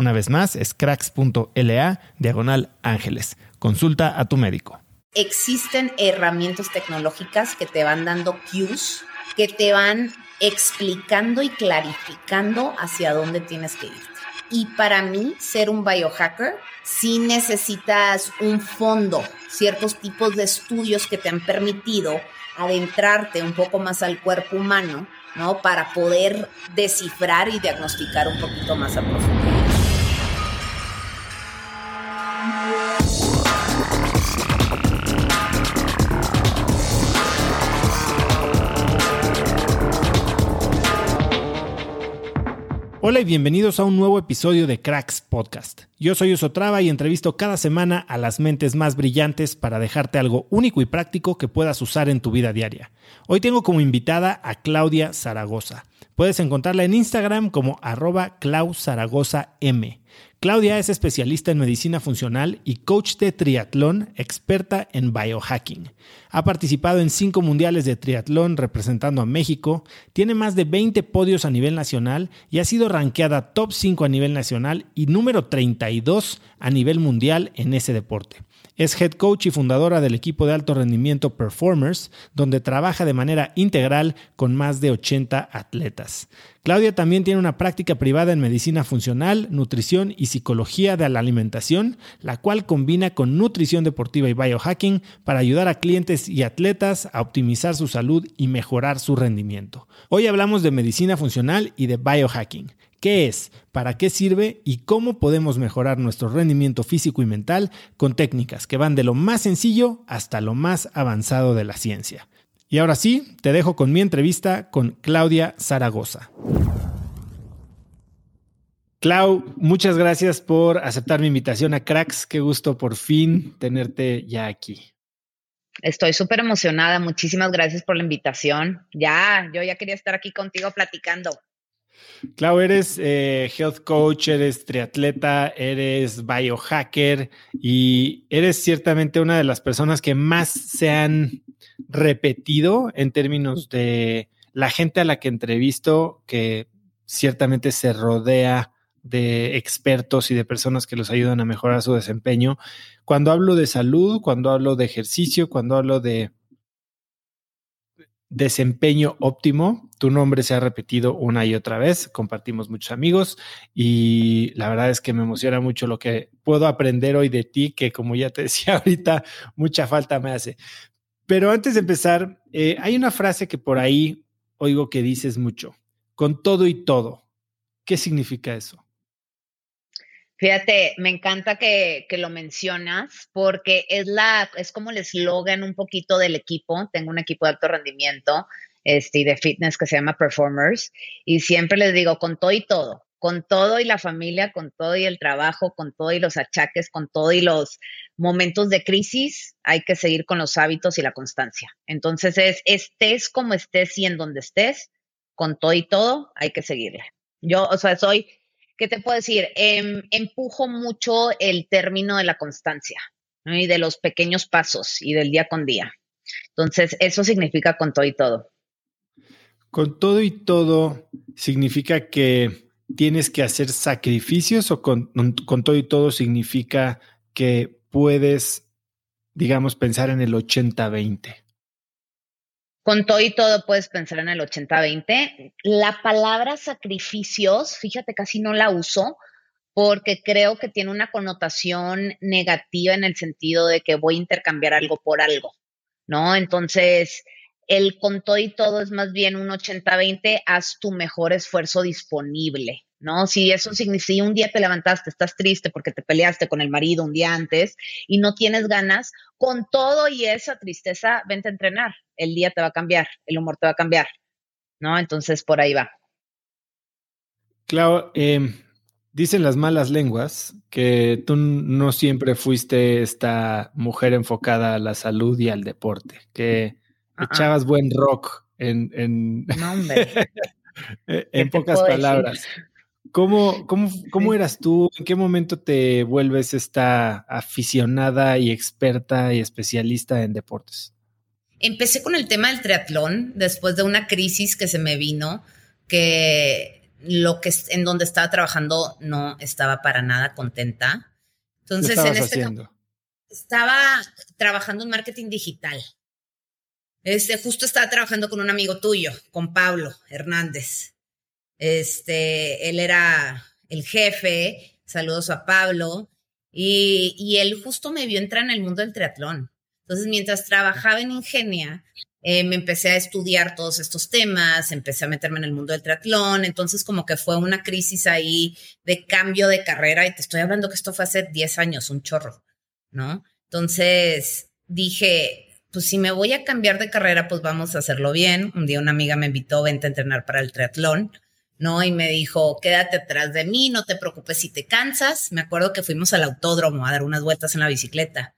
Una vez más, es cracks.la diagonal ángeles. Consulta a tu médico. Existen herramientas tecnológicas que te van dando cues, que te van explicando y clarificando hacia dónde tienes que ir. Y para mí, ser un biohacker, sí necesitas un fondo, ciertos tipos de estudios que te han permitido adentrarte un poco más al cuerpo humano, ¿no? Para poder descifrar y diagnosticar un poquito más a profundidad. Hola y bienvenidos a un nuevo episodio de Cracks Podcast. Yo soy Osotrava y entrevisto cada semana a las mentes más brillantes para dejarte algo único y práctico que puedas usar en tu vida diaria. Hoy tengo como invitada a Claudia Zaragoza. Puedes encontrarla en Instagram como arroba M. Claudia es especialista en medicina funcional y coach de triatlón, experta en biohacking. Ha participado en cinco mundiales de triatlón representando a México, tiene más de 20 podios a nivel nacional y ha sido rankeada top 5 a nivel nacional y número 32 a nivel mundial en ese deporte. Es head coach y fundadora del equipo de alto rendimiento Performers, donde trabaja de manera integral con más de 80 atletas. Claudia también tiene una práctica privada en medicina funcional, nutrición y psicología de la alimentación, la cual combina con nutrición deportiva y biohacking para ayudar a clientes y atletas a optimizar su salud y mejorar su rendimiento. Hoy hablamos de medicina funcional y de biohacking. ¿Qué es? ¿Para qué sirve? ¿Y cómo podemos mejorar nuestro rendimiento físico y mental con técnicas que van de lo más sencillo hasta lo más avanzado de la ciencia? Y ahora sí, te dejo con mi entrevista con Claudia Zaragoza. Clau, muchas gracias por aceptar mi invitación a Cracks. Qué gusto por fin tenerte ya aquí. Estoy súper emocionada. Muchísimas gracias por la invitación. Ya, yo ya quería estar aquí contigo platicando. Clau, eres eh, health coach, eres triatleta, eres biohacker y eres ciertamente una de las personas que más se han repetido en términos de la gente a la que entrevisto, que ciertamente se rodea de expertos y de personas que los ayudan a mejorar su desempeño. Cuando hablo de salud, cuando hablo de ejercicio, cuando hablo de desempeño óptimo. Tu nombre se ha repetido una y otra vez, compartimos muchos amigos y la verdad es que me emociona mucho lo que puedo aprender hoy de ti, que como ya te decía ahorita, mucha falta me hace. Pero antes de empezar, eh, hay una frase que por ahí oigo que dices mucho, con todo y todo. ¿Qué significa eso? Fíjate, me encanta que, que, lo mencionas porque es la, es como el eslogan un poquito del equipo. Tengo un equipo de alto rendimiento este, y de fitness que se llama Performers. Y siempre les digo, con todo y todo, con todo y la familia, con todo y el trabajo, con todo y los achaques, con todo y los momentos de crisis, hay que seguir con los hábitos y la constancia. Entonces es, estés como estés y en donde estés, con todo y todo, hay que seguirle. Yo, o sea, soy ¿qué te puedo decir? Em, empujo mucho el término de la constancia y de los pequeños pasos y del día con día. Entonces, eso significa con todo y todo. Con todo y todo significa que tienes que hacer sacrificios o con, con todo y todo significa que puedes, digamos, pensar en el 80-20 con todo y todo puedes pensar en el 80-20. La palabra sacrificios, fíjate, casi no la uso porque creo que tiene una connotación negativa en el sentido de que voy a intercambiar algo por algo, ¿no? Entonces, el con todo y todo es más bien un 80-20, haz tu mejor esfuerzo disponible, ¿no? Si eso significa, un día te levantaste, estás triste porque te peleaste con el marido un día antes y no tienes ganas, con todo y esa tristeza, vente a entrenar. El día te va a cambiar, el humor te va a cambiar, ¿no? Entonces, por ahí va. Claro, em, dicen las malas lenguas que tú no siempre fuiste esta mujer enfocada a la salud y al deporte, que echabas buen rock en, en, en pocas palabras. ¿Cómo, cómo, cómo eras tú? ¿En qué momento te vuelves esta aficionada y experta y especialista en deportes? Empecé con el tema del triatlón después de una crisis que se me vino, que lo que en donde estaba trabajando no estaba para nada contenta. Entonces, ¿Qué en este haciendo? estaba trabajando en marketing digital. Este, justo estaba trabajando con un amigo tuyo, con Pablo Hernández. Este, él era el jefe, saludos a Pablo, y, él justo me vio entrar en el mundo del triatlón. Entonces, mientras trabajaba en Ingenia, eh, me empecé a estudiar todos estos temas, empecé a meterme en el mundo del triatlón, entonces como que fue una crisis ahí de cambio de carrera, y te estoy hablando que esto fue hace 10 años, un chorro, ¿no? Entonces dije, pues si me voy a cambiar de carrera, pues vamos a hacerlo bien. Un día una amiga me invitó, vente a entrenar para el triatlón. ¿no? Y me dijo, quédate atrás de mí, no te preocupes si te cansas. Me acuerdo que fuimos al autódromo a dar unas vueltas en la bicicleta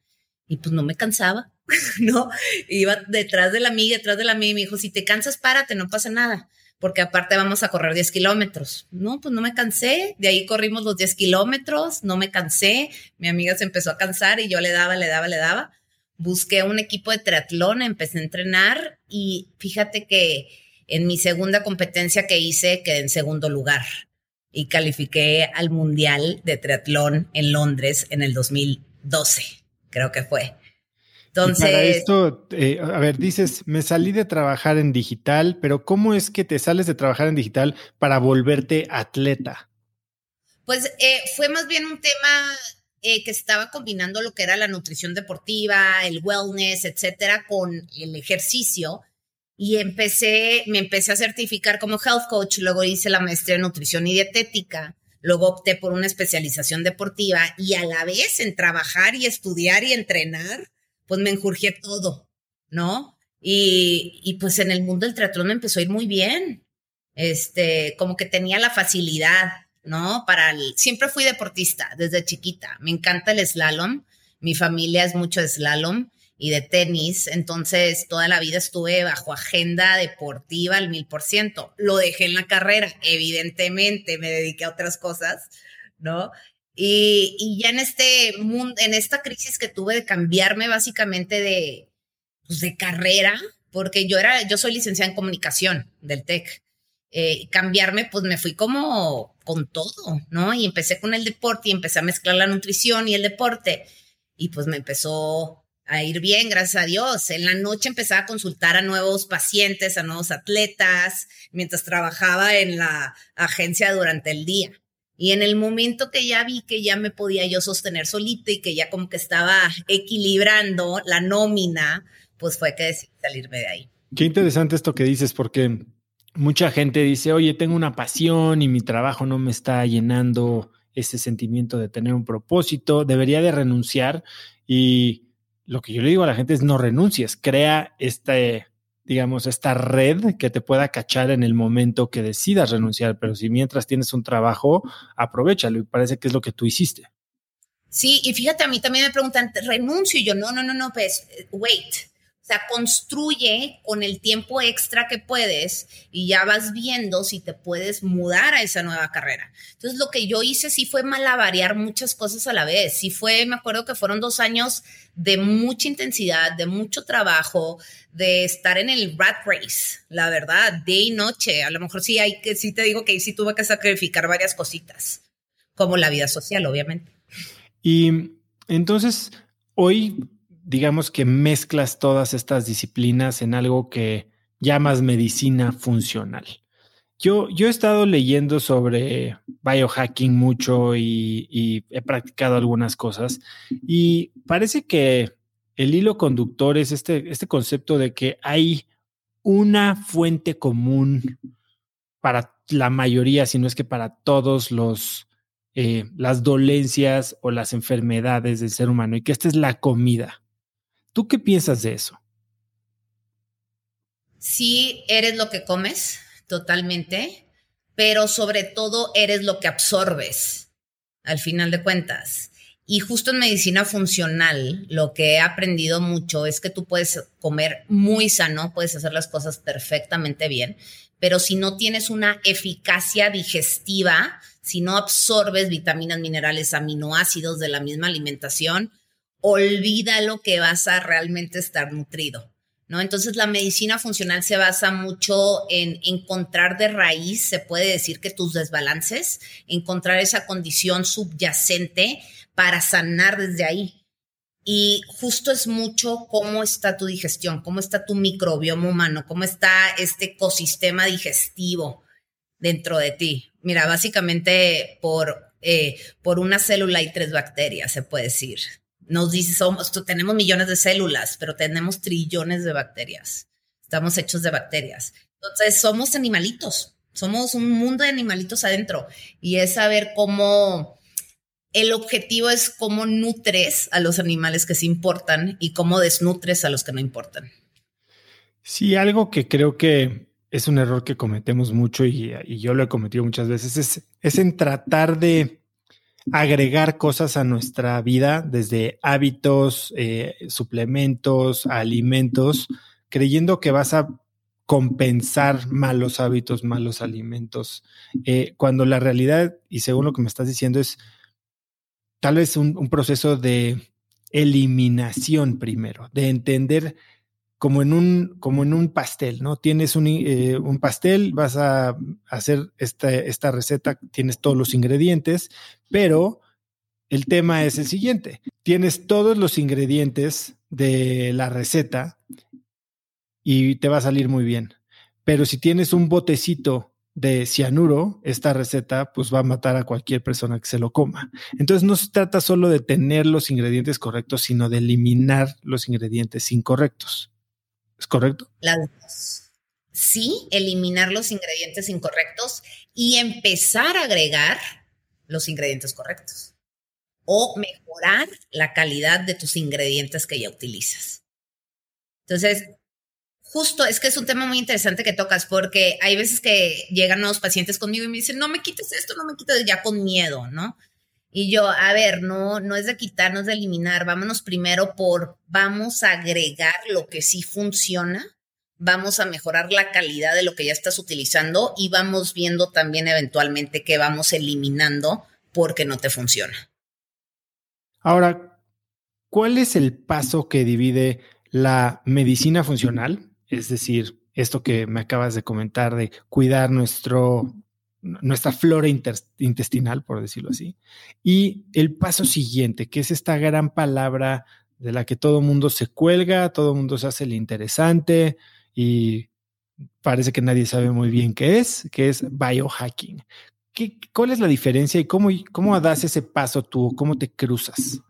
y pues no me cansaba, ¿no? Iba detrás de la amiga, detrás de la amiga y me dijo, si te cansas, párate, no pasa nada, porque aparte vamos a correr 10 kilómetros. No, pues no me cansé, de ahí corrimos los 10 kilómetros, no me cansé, mi amiga se empezó a cansar y yo le daba, le daba, le daba. Busqué un equipo de triatlón, empecé a entrenar y fíjate que en mi segunda competencia que hice quedé en segundo lugar y califiqué al Mundial de Triatlón en Londres en el 2012, creo que fue. Entonces, para esto, eh, a ver, dices, me salí de trabajar en digital, pero ¿cómo es que te sales de trabajar en digital para volverte atleta? Pues eh, fue más bien un tema eh, que estaba combinando lo que era la nutrición deportiva, el wellness, etcétera, con el ejercicio y empecé, me empecé a certificar como health coach, luego hice la maestría en nutrición y dietética, luego opté por una especialización deportiva y a la vez en trabajar y estudiar y entrenar, pues me enjurgié todo, ¿no? Y, pues en el mundo del triatlón me empezó a ir muy bien, este, como que tenía la facilidad, ¿no? Para siempre fui deportista desde chiquita, me encanta el slalom, mi familia es mucho de slalom y de tenis, entonces toda la vida estuve bajo agenda deportiva al mil por ciento. Lo dejé en la carrera, evidentemente, me dediqué a otras cosas, ¿no? Y, y ya en este mundo, en esta crisis que tuve de cambiarme básicamente de, pues de carrera, porque yo era, yo soy licenciada en comunicación del TEC. Eh, cambiarme, pues me fui como con todo, ¿no? Y empecé con el deporte y empecé a mezclar la nutrición y el deporte. Y pues me empezó a ir bien, gracias a Dios. En la noche empezaba a consultar a nuevos pacientes, a nuevos atletas, mientras trabajaba en la agencia durante el día. Y en el momento que ya vi que ya me podía yo sostener solita y que ya como que estaba equilibrando la nómina, pues fue que decidí salirme de ahí. Qué interesante esto que dices, porque mucha gente dice, oye, tengo una pasión y mi trabajo no me está llenando ese sentimiento de tener un propósito, debería de renunciar y lo que yo le digo a la gente es no renuncies, crea este, digamos, esta red que te pueda cachar en el momento que decidas renunciar, pero si mientras tienes un trabajo, aprovechalo y parece que es lo que tú hiciste. Sí, y fíjate, a mí también me preguntan, renuncio y yo, no, no, no, no, pues, wait, o sea, construye con el tiempo extra que puedes y ya vas viendo si te puedes mudar a esa nueva carrera. Entonces, lo que yo hice sí fue malavariar muchas cosas a la vez. Sí fue, me acuerdo que fueron dos años de mucha intensidad, de mucho trabajo, de estar en el rat race, la verdad, día y noche. A lo mejor sí hay que, sí te digo que sí tuve que sacrificar varias cositas, como la vida social, obviamente. Y entonces, hoy digamos que mezclas todas estas disciplinas en algo que llamas medicina funcional. Yo, yo he estado leyendo sobre biohacking mucho y, he practicado algunas cosas y parece que el hilo conductor es este, este concepto de que hay una fuente común para la mayoría, si no es que para todos los eh, las dolencias o las enfermedades del ser humano y que esta es la comida. ¿Tú qué piensas de eso? Sí, eres lo que comes, totalmente, pero sobre todo eres lo que absorbes, al final de cuentas. Y justo en medicina funcional, lo que he aprendido mucho es que tú puedes comer muy sano, puedes hacer las cosas perfectamente bien, pero si no tienes una eficacia digestiva, si no absorbes vitaminas, minerales, aminoácidos de la misma alimentación, olvida lo que vas a realmente estar nutrido. ¿No? Entonces la medicina funcional se basa mucho en encontrar de raíz, se puede decir que tus desbalances, encontrar esa condición subyacente para sanar desde ahí. Y justo es mucho cómo está tu digestión, cómo está tu microbioma humano, cómo está este ecosistema digestivo dentro de ti. Mira, básicamente por, eh, por una célula y tres bacterias, se puede decir nos dice, somos, tenemos millones de células, pero tenemos trillones de bacterias. Estamos hechos de bacterias. Entonces, somos animalitos, somos un mundo de animalitos adentro y es saber cómo el objetivo es cómo nutres a los animales que se importan y cómo desnutres a los que no importan. Sí, algo que creo que es un error que cometemos mucho y, yo lo he cometido muchas veces es, es en tratar de agregar cosas a nuestra vida, desde hábitos, eh, suplementos, alimentos, creyendo que vas a compensar malos hábitos, malos alimentos, eh, cuando la realidad, y según lo que me estás diciendo, es tal vez un proceso de eliminación primero, de entender como en un, como en un pastel, ¿no? Tienes un, eh, un pastel, vas a hacer esta, esta receta, tienes todos los ingredientes, pero el tema es el siguiente. Tienes todos los ingredientes de la receta y te va a salir muy bien. Pero si tienes un botecito de cianuro, esta receta pues va a matar a cualquier persona que se lo coma. Entonces no se trata solo de tener los ingredientes correctos, sino de eliminar los ingredientes incorrectos. ¿Es correcto? Dos. Sí, eliminar los ingredientes incorrectos y empezar a agregar los ingredientes correctos. O mejorar la calidad de tus ingredientes que ya utilizas. Entonces, justo es que es un tema muy interesante que tocas porque hay veces que llegan nuevos pacientes conmigo y me dicen, no me quites esto, no me quites ya con miedo, ¿no? Y yo, a ver, no, no es de quitarnos, de eliminar, vámonos primero por, vamos a agregar lo que sí funciona, vamos a mejorar la calidad de lo que ya estás utilizando y vamos viendo también eventualmente que vamos eliminando porque no te funciona. Ahora, ¿cuál es el paso que divide la medicina funcional? Es decir, esto que me acabas de comentar de cuidar nuestro nuestra flora intestinal, por decirlo así. Y el paso siguiente, que es esta gran palabra de la que todo mundo se cuelga, todo mundo se hace el interesante y parece que nadie sabe muy bien qué es, que es biohacking. ¿Qué, ¿Cuál es la diferencia y cómo, cómo das ese paso tú? ¿Cómo te cruzas?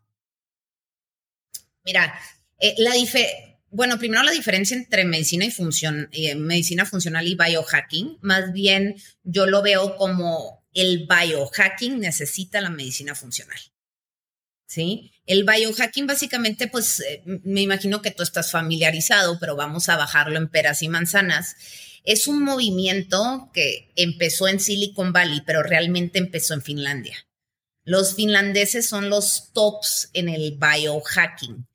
Mira, eh, la diferencia bueno, primero la diferencia entre medicina y función, eh, medicina funcional y biohacking, más bien yo lo veo como el biohacking necesita la medicina funcional. ¿Sí? El biohacking básicamente, pues eh, me imagino que tú estás familiarizado, pero vamos a bajarlo en peras y manzanas. Es un movimiento que empezó en Silicon Valley, pero realmente empezó en Finlandia. Los finlandeses son los tops en el biohacking.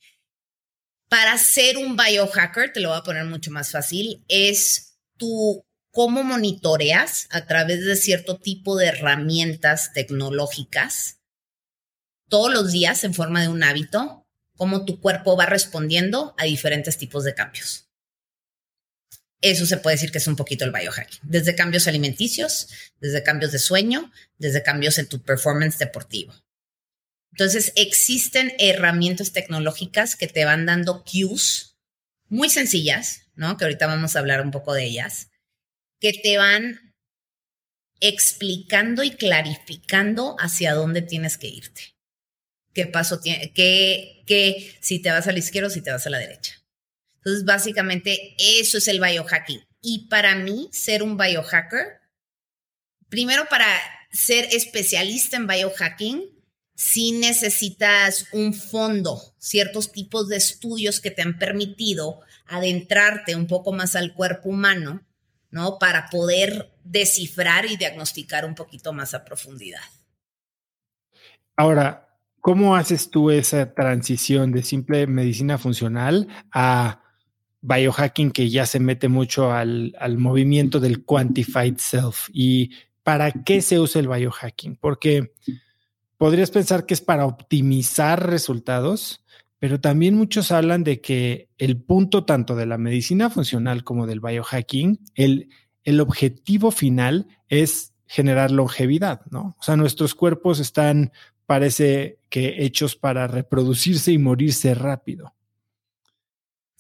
Para ser un biohacker, te lo voy a poner mucho más fácil, es tú cómo monitoreas a través de cierto tipo de herramientas tecnológicas todos los días en forma de un hábito, cómo tu cuerpo va respondiendo a diferentes tipos de cambios. Eso se puede decir que es un poquito el biohacking, desde cambios alimenticios, desde cambios de sueño, desde cambios en tu performance deportivo. Entonces, existen herramientas tecnológicas que te van dando cues muy sencillas, ¿no? Que ahorita vamos a hablar un poco de ellas, que te van explicando y clarificando hacia dónde tienes que irte. ¿Qué paso tiene? ¿Qué, qué si te vas a la izquierda o si te vas a la derecha? Entonces, básicamente, eso es el biohacking. Y para mí, ser un biohacker, primero para ser especialista en biohacking, si necesitas un fondo, ciertos tipos de estudios que te han permitido adentrarte un poco más al cuerpo humano, ¿no? Para poder descifrar y diagnosticar un poquito más a profundidad. Ahora, ¿cómo haces tú esa transición de simple medicina funcional a biohacking que ya se mete mucho al, movimiento del quantified self. ¿Y para qué se usa el biohacking? Porque podrías pensar que es para optimizar resultados, pero también muchos hablan de que el punto tanto de la medicina funcional como del biohacking, el, el objetivo final es generar longevidad, ¿no? O sea, nuestros cuerpos están, parece que, hechos para reproducirse y morirse rápido.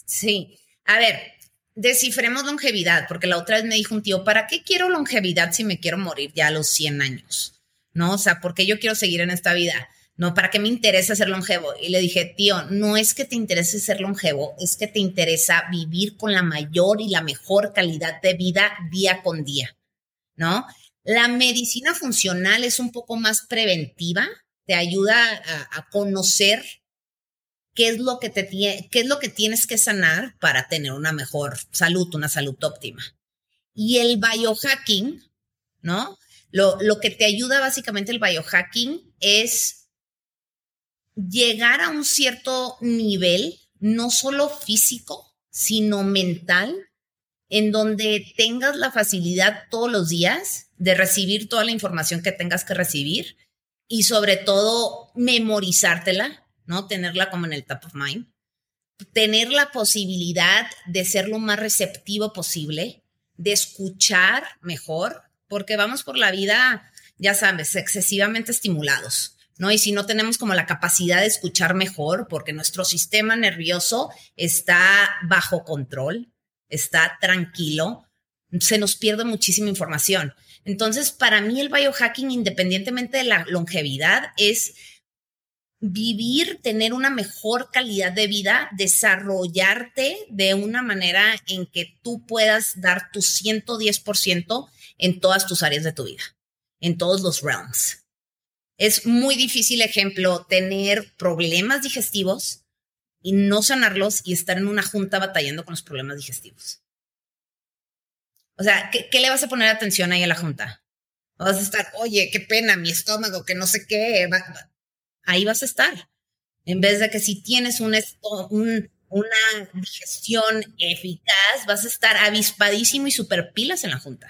Sí, a ver, descifremos longevidad, porque la otra vez me dijo un tío, ¿para qué quiero longevidad si me quiero morir ya a los 100 años? ¿No? O sea, ¿por qué yo quiero seguir en esta vida? No, ¿para qué me interesa ser longevo? Y le dije, tío, no es que te interese ser longevo, es que te interesa vivir con la mayor y la mejor calidad de vida día con día, ¿no? La medicina funcional es un poco más preventiva, te ayuda a, a conocer qué es lo que te qué es lo que tienes que sanar para tener una mejor salud, una salud óptima. Y el biohacking, ¿no? Lo, lo que te ayuda básicamente el biohacking es llegar a un cierto nivel, no solo físico, sino mental, en donde tengas la facilidad todos los días de recibir toda la información que tengas que recibir y sobre todo memorizártela ¿no? Tenerla como en el top of mind. Tener la posibilidad de ser lo más receptivo posible, de escuchar mejor, porque vamos por la vida, ya sabes, excesivamente estimulados. ¿no? Y si no tenemos como la capacidad de escuchar mejor, porque nuestro sistema nervioso está bajo control, está tranquilo, se nos pierde muchísima información. Entonces, para mí el biohacking, independientemente de la longevidad, es vivir, tener una mejor calidad de vida, desarrollarte de una manera en que tú puedas dar tu 110% en todas tus áreas de tu vida, en todos los realms. Es muy difícil, ejemplo, tener problemas digestivos y no sanarlos y estar en una junta batallando con los problemas digestivos. O sea, ¿qué, le vas a poner atención ahí a la junta? Vas a estar, oye, qué pena, mi estómago, que no sé qué ahí vas a estar. En vez de que si tienes un, una digestión eficaz, vas a estar avispadísimo y super pilas en la junta.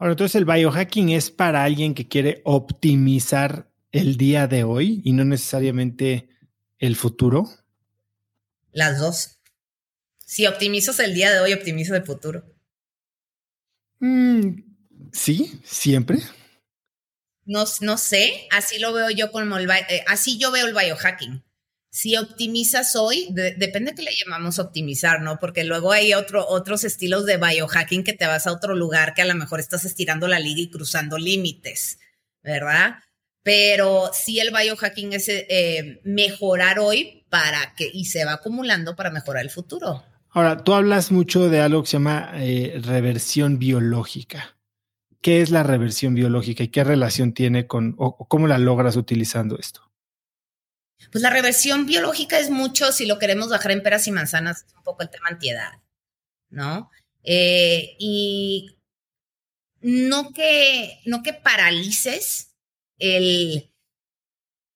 Ahora, entonces el biohacking es para alguien que quiere optimizar el día de hoy y no necesariamente el futuro. Las dos. Si optimizas el día de hoy, optimizas el futuro. Mm, sí, siempre. No, no sé, así lo veo yo como el, eh, así yo veo el biohacking. Si optimizas hoy, depende de qué le llamamos optimizar, ¿no? Porque luego hay otro, otros estilos de biohacking que te vas a otro lugar que a lo mejor estás estirando la liga y cruzando límites, ¿verdad? Pero sí el biohacking es eh, mejorar hoy para que, y se va acumulando para mejorar el futuro. Ahora, tú hablas mucho de algo que se llama eh, reversión biológica. ¿Qué es la reversión biológica y qué relación tiene con, o, cómo la logras utilizando esto? Pues la reversión biológica es mucho, si lo queremos bajar en peras y manzanas, es un poco el tema antiedad, ¿no? Eh, y no que, no que paralices el,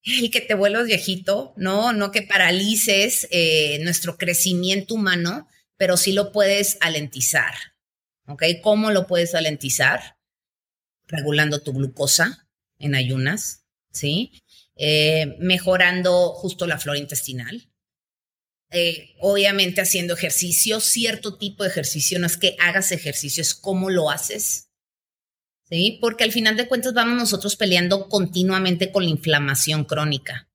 el que te vuelvas viejito, ¿no? No que paralices eh, nuestro crecimiento humano, pero sí lo puedes alentizar, ¿ok? ¿Cómo lo puedes alentizar? Regulando tu glucosa en ayunas, ¿sí? Eh, mejorando justo la flora intestinal. Eh, obviamente haciendo ejercicio, cierto tipo de ejercicio, no es que hagas ejercicio, es cómo lo haces, ¿sí? Porque al final de cuentas vamos nosotros peleando continuamente con la inflamación crónica.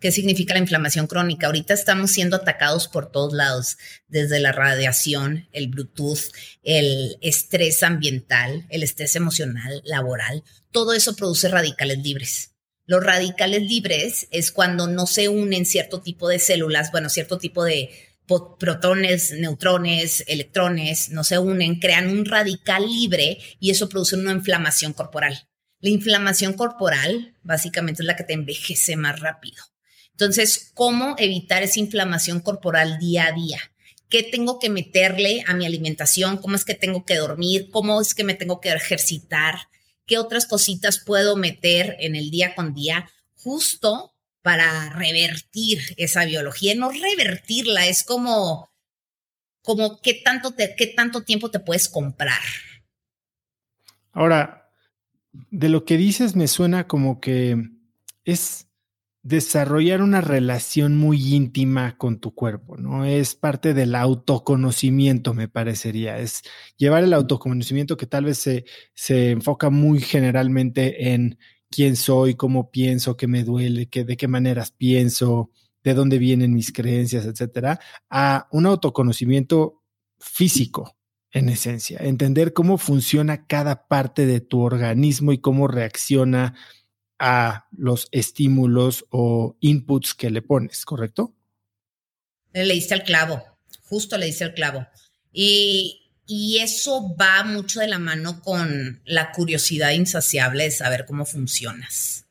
¿Qué significa la inflamación crónica? Ahorita estamos siendo atacados por todos lados, desde la radiación, el Bluetooth, el estrés ambiental, el estrés emocional, laboral. Todo eso produce radicales libres. Los radicales libres es cuando no se unen cierto tipo de células, bueno, cierto tipo de protones, neutrones, electrones, no se unen, crean un radical libre y eso produce una inflamación corporal. La inflamación corporal básicamente es la que te envejece más rápido. Entonces, ¿cómo evitar esa inflamación corporal día a día? ¿Qué tengo que meterle a mi alimentación? ¿Cómo es que tengo que dormir? ¿Cómo es que me tengo que ejercitar? ¿Qué otras cositas puedo meter en el día con día? Justo para revertir esa biología, no revertirla, es como, como qué tanto, te, qué tanto tiempo te puedes comprar. Ahora, de lo que dices me suena como que es desarrollar una relación muy íntima con tu cuerpo, ¿no? Es parte del autoconocimiento, me parecería. Es llevar el autoconocimiento que tal vez se, se enfoca muy generalmente en quién soy, cómo pienso, qué me duele, qué, de qué maneras pienso, de dónde vienen mis creencias, etcétera, a un autoconocimiento físico, en esencia, entender cómo funciona cada parte de tu organismo y cómo reacciona a los estímulos o inputs que le pones, ¿correcto? Le diste el clavo, justo le diste el clavo. Y y eso va mucho de la mano con la curiosidad insaciable de saber cómo funcionas.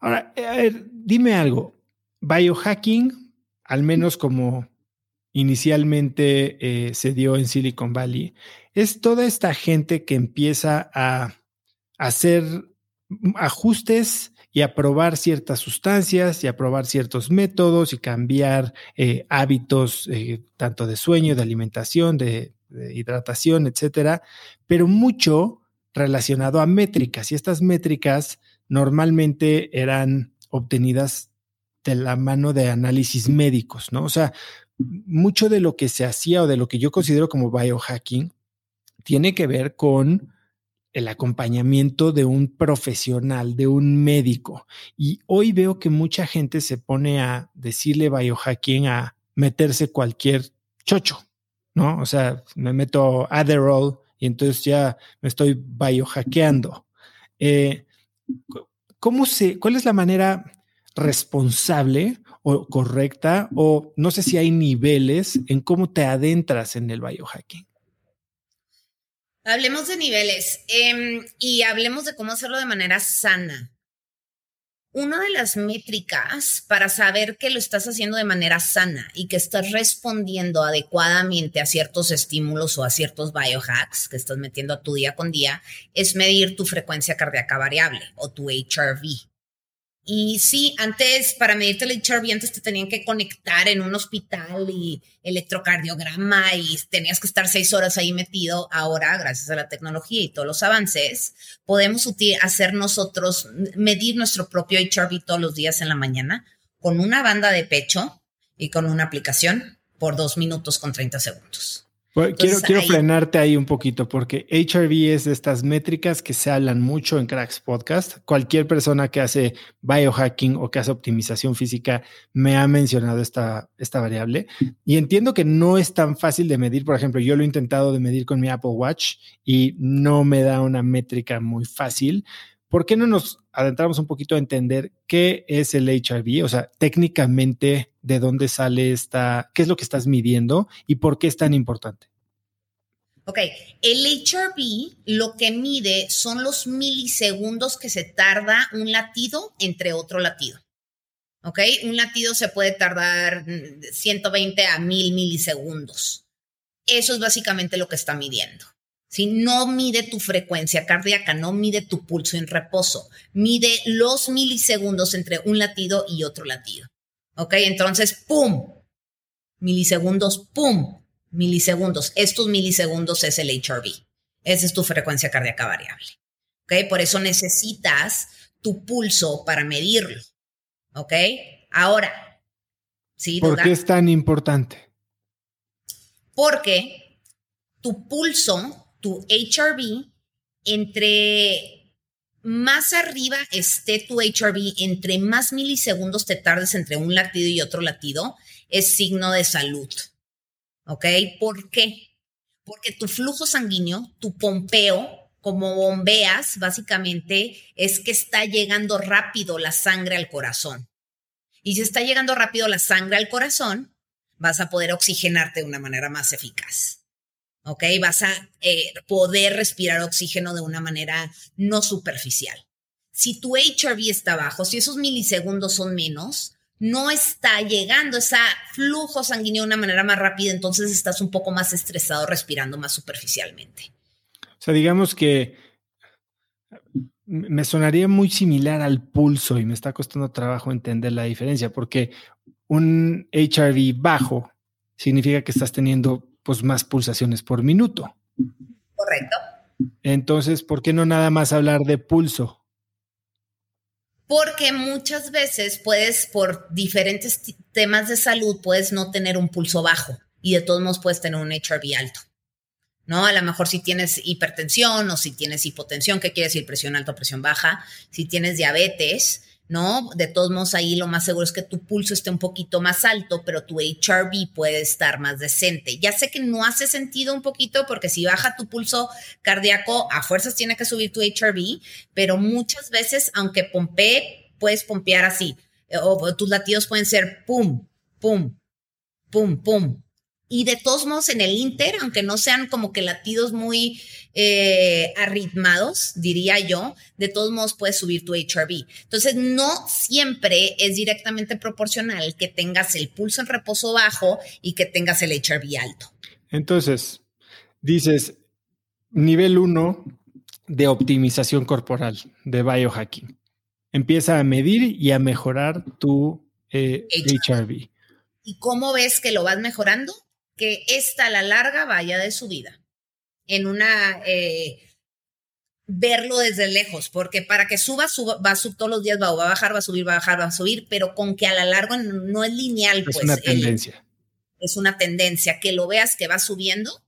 Ahora, a ver, dime algo. Biohacking, al menos como inicialmente eh, se dio en Silicon Valley, es toda esta gente que empieza a hacer ajustes y a probar ciertas sustancias y a probar ciertos métodos y cambiar eh, hábitos eh, tanto de sueño, de alimentación, de de hidratación, etcétera, pero mucho relacionado a métricas. Y estas métricas normalmente eran obtenidas de la mano de análisis médicos, ¿no? O sea, mucho de lo que se hacía o de lo que yo considero como biohacking tiene que ver con el acompañamiento de un profesional, de un médico. Y hoy veo que mucha gente se pone a decirle biohacking a meterse cualquier chocho, ¿no? O sea, me meto Adderall y entonces ya me estoy biohackeando. Eh, ¿Cómo se, cuál es la manera responsable o correcta o no sé si hay niveles en cómo te adentras en el biohacking? Hablemos de niveles em, y hablemos de cómo hacerlo de manera sana. Una de las métricas para saber que lo estás haciendo de manera sana y que estás respondiendo adecuadamente a ciertos estímulos o a ciertos biohacks que estás metiendo a tu día con día es medir tu frecuencia cardíaca variable o tu HRV. Y sí, antes para medirte el HRV, antes te tenían que conectar en un hospital y electrocardiograma y tenías que estar seis horas ahí metido. Ahora, gracias a la tecnología y todos los avances, podemos hacer nosotros, medir nuestro propio HRV todos los días en la mañana con una banda de pecho y con una aplicación por dos minutos con 30 segundos quiero, quiero frenarte ahí un poquito porque HRV es de estas métricas que se hablan mucho en Cracks Podcast. Cualquier persona que hace biohacking o que hace optimización física me ha mencionado esta, esta variable y entiendo que no es tan fácil de medir. Por ejemplo, yo lo he intentado de medir con mi Apple Watch y no me da una métrica muy fácil. ¿Por qué no nos adentrarnos un poquito a entender qué es el HRV, o sea, técnicamente de dónde sale esta, qué es lo que estás midiendo y por qué es tan importante. Ok, el HRV lo que mide son los milisegundos que se tarda un latido entre otro latido. ¿ok? Un latido se puede tardar 120 a 1000 milisegundos. Eso es básicamente lo que está midiendo. Si no mide tu frecuencia cardíaca, no mide tu pulso en reposo, mide los milisegundos entre un latido y otro latido. ¿Ok? Entonces, ¡pum! Milisegundos, ¡pum! Milisegundos. Estos milisegundos es el HRV. Esa es tu frecuencia cardíaca variable. ¿Ok? Por eso necesitas tu pulso para medirlo. ¿Ok? Ahora, ¿sí? ¿Por qué es tan importante? Porque tu pulso, tu HRV, entre más arriba esté tu HRV, entre más milisegundos te tardes entre un latido y otro latido, es signo de salud. ¿Ok? ¿Por qué? Porque tu flujo sanguíneo, tu pompeo, como bombeas, básicamente es que está llegando rápido la sangre al corazón. Y si está llegando rápido la sangre al corazón, vas a poder oxigenarte de una manera más eficaz. ¿Ok? Vas a eh, poder respirar oxígeno de una manera no superficial. Si tu HRV está bajo, si esos milisegundos son menos, no está llegando ese flujo sanguíneo de una manera más rápida, entonces estás un poco más estresado respirando más superficialmente. O sea, digamos que me sonaría muy similar al pulso y me está costando trabajo entender la diferencia porque un HRV bajo significa que estás teniendo pues más pulsaciones por minuto. Correcto. Entonces, ¿por qué no nada más hablar de pulso? Porque muchas veces puedes, por diferentes temas de salud, puedes no tener un pulso bajo y de todos modos puedes tener un HRV alto. ¿no? A lo mejor si tienes hipertensión o si tienes hipotensión, ¿qué quiere decir presión alta o presión baja? Si tienes diabetes, ¿no? De todos modos, ahí lo más seguro es que tu pulso esté un poquito más alto, pero tu HRV puede estar más decente. Ya sé que no hace sentido un poquito porque si baja tu pulso cardíaco, a fuerzas tiene que subir tu HRV, pero muchas veces, aunque pompee, puedes pompear así, o tus latidos pueden ser pum, pum, pum, pum, y de todos modos en el Inter, aunque no sean como que latidos muy eh, arritmados, diría yo, de todos modos puedes subir tu HRV. Entonces, no siempre es directamente proporcional que tengas el pulso en reposo bajo y que tengas el HRV alto. Entonces, dices, nivel 1 de optimización corporal, de biohacking. Empieza a medir y a mejorar tu HRV. Eh, ¿Y cómo ves que lo vas mejorando? Que esta a la larga vaya de su vida. En una, eh, verlo desde lejos, porque para que suba, suba va a subir todos los días, va, va, a bajar, va a subir, va a bajar, va a subir, pero con que a la larga no es lineal. Es pues, una tendencia. es una tendencia, que lo veas que va subiendo,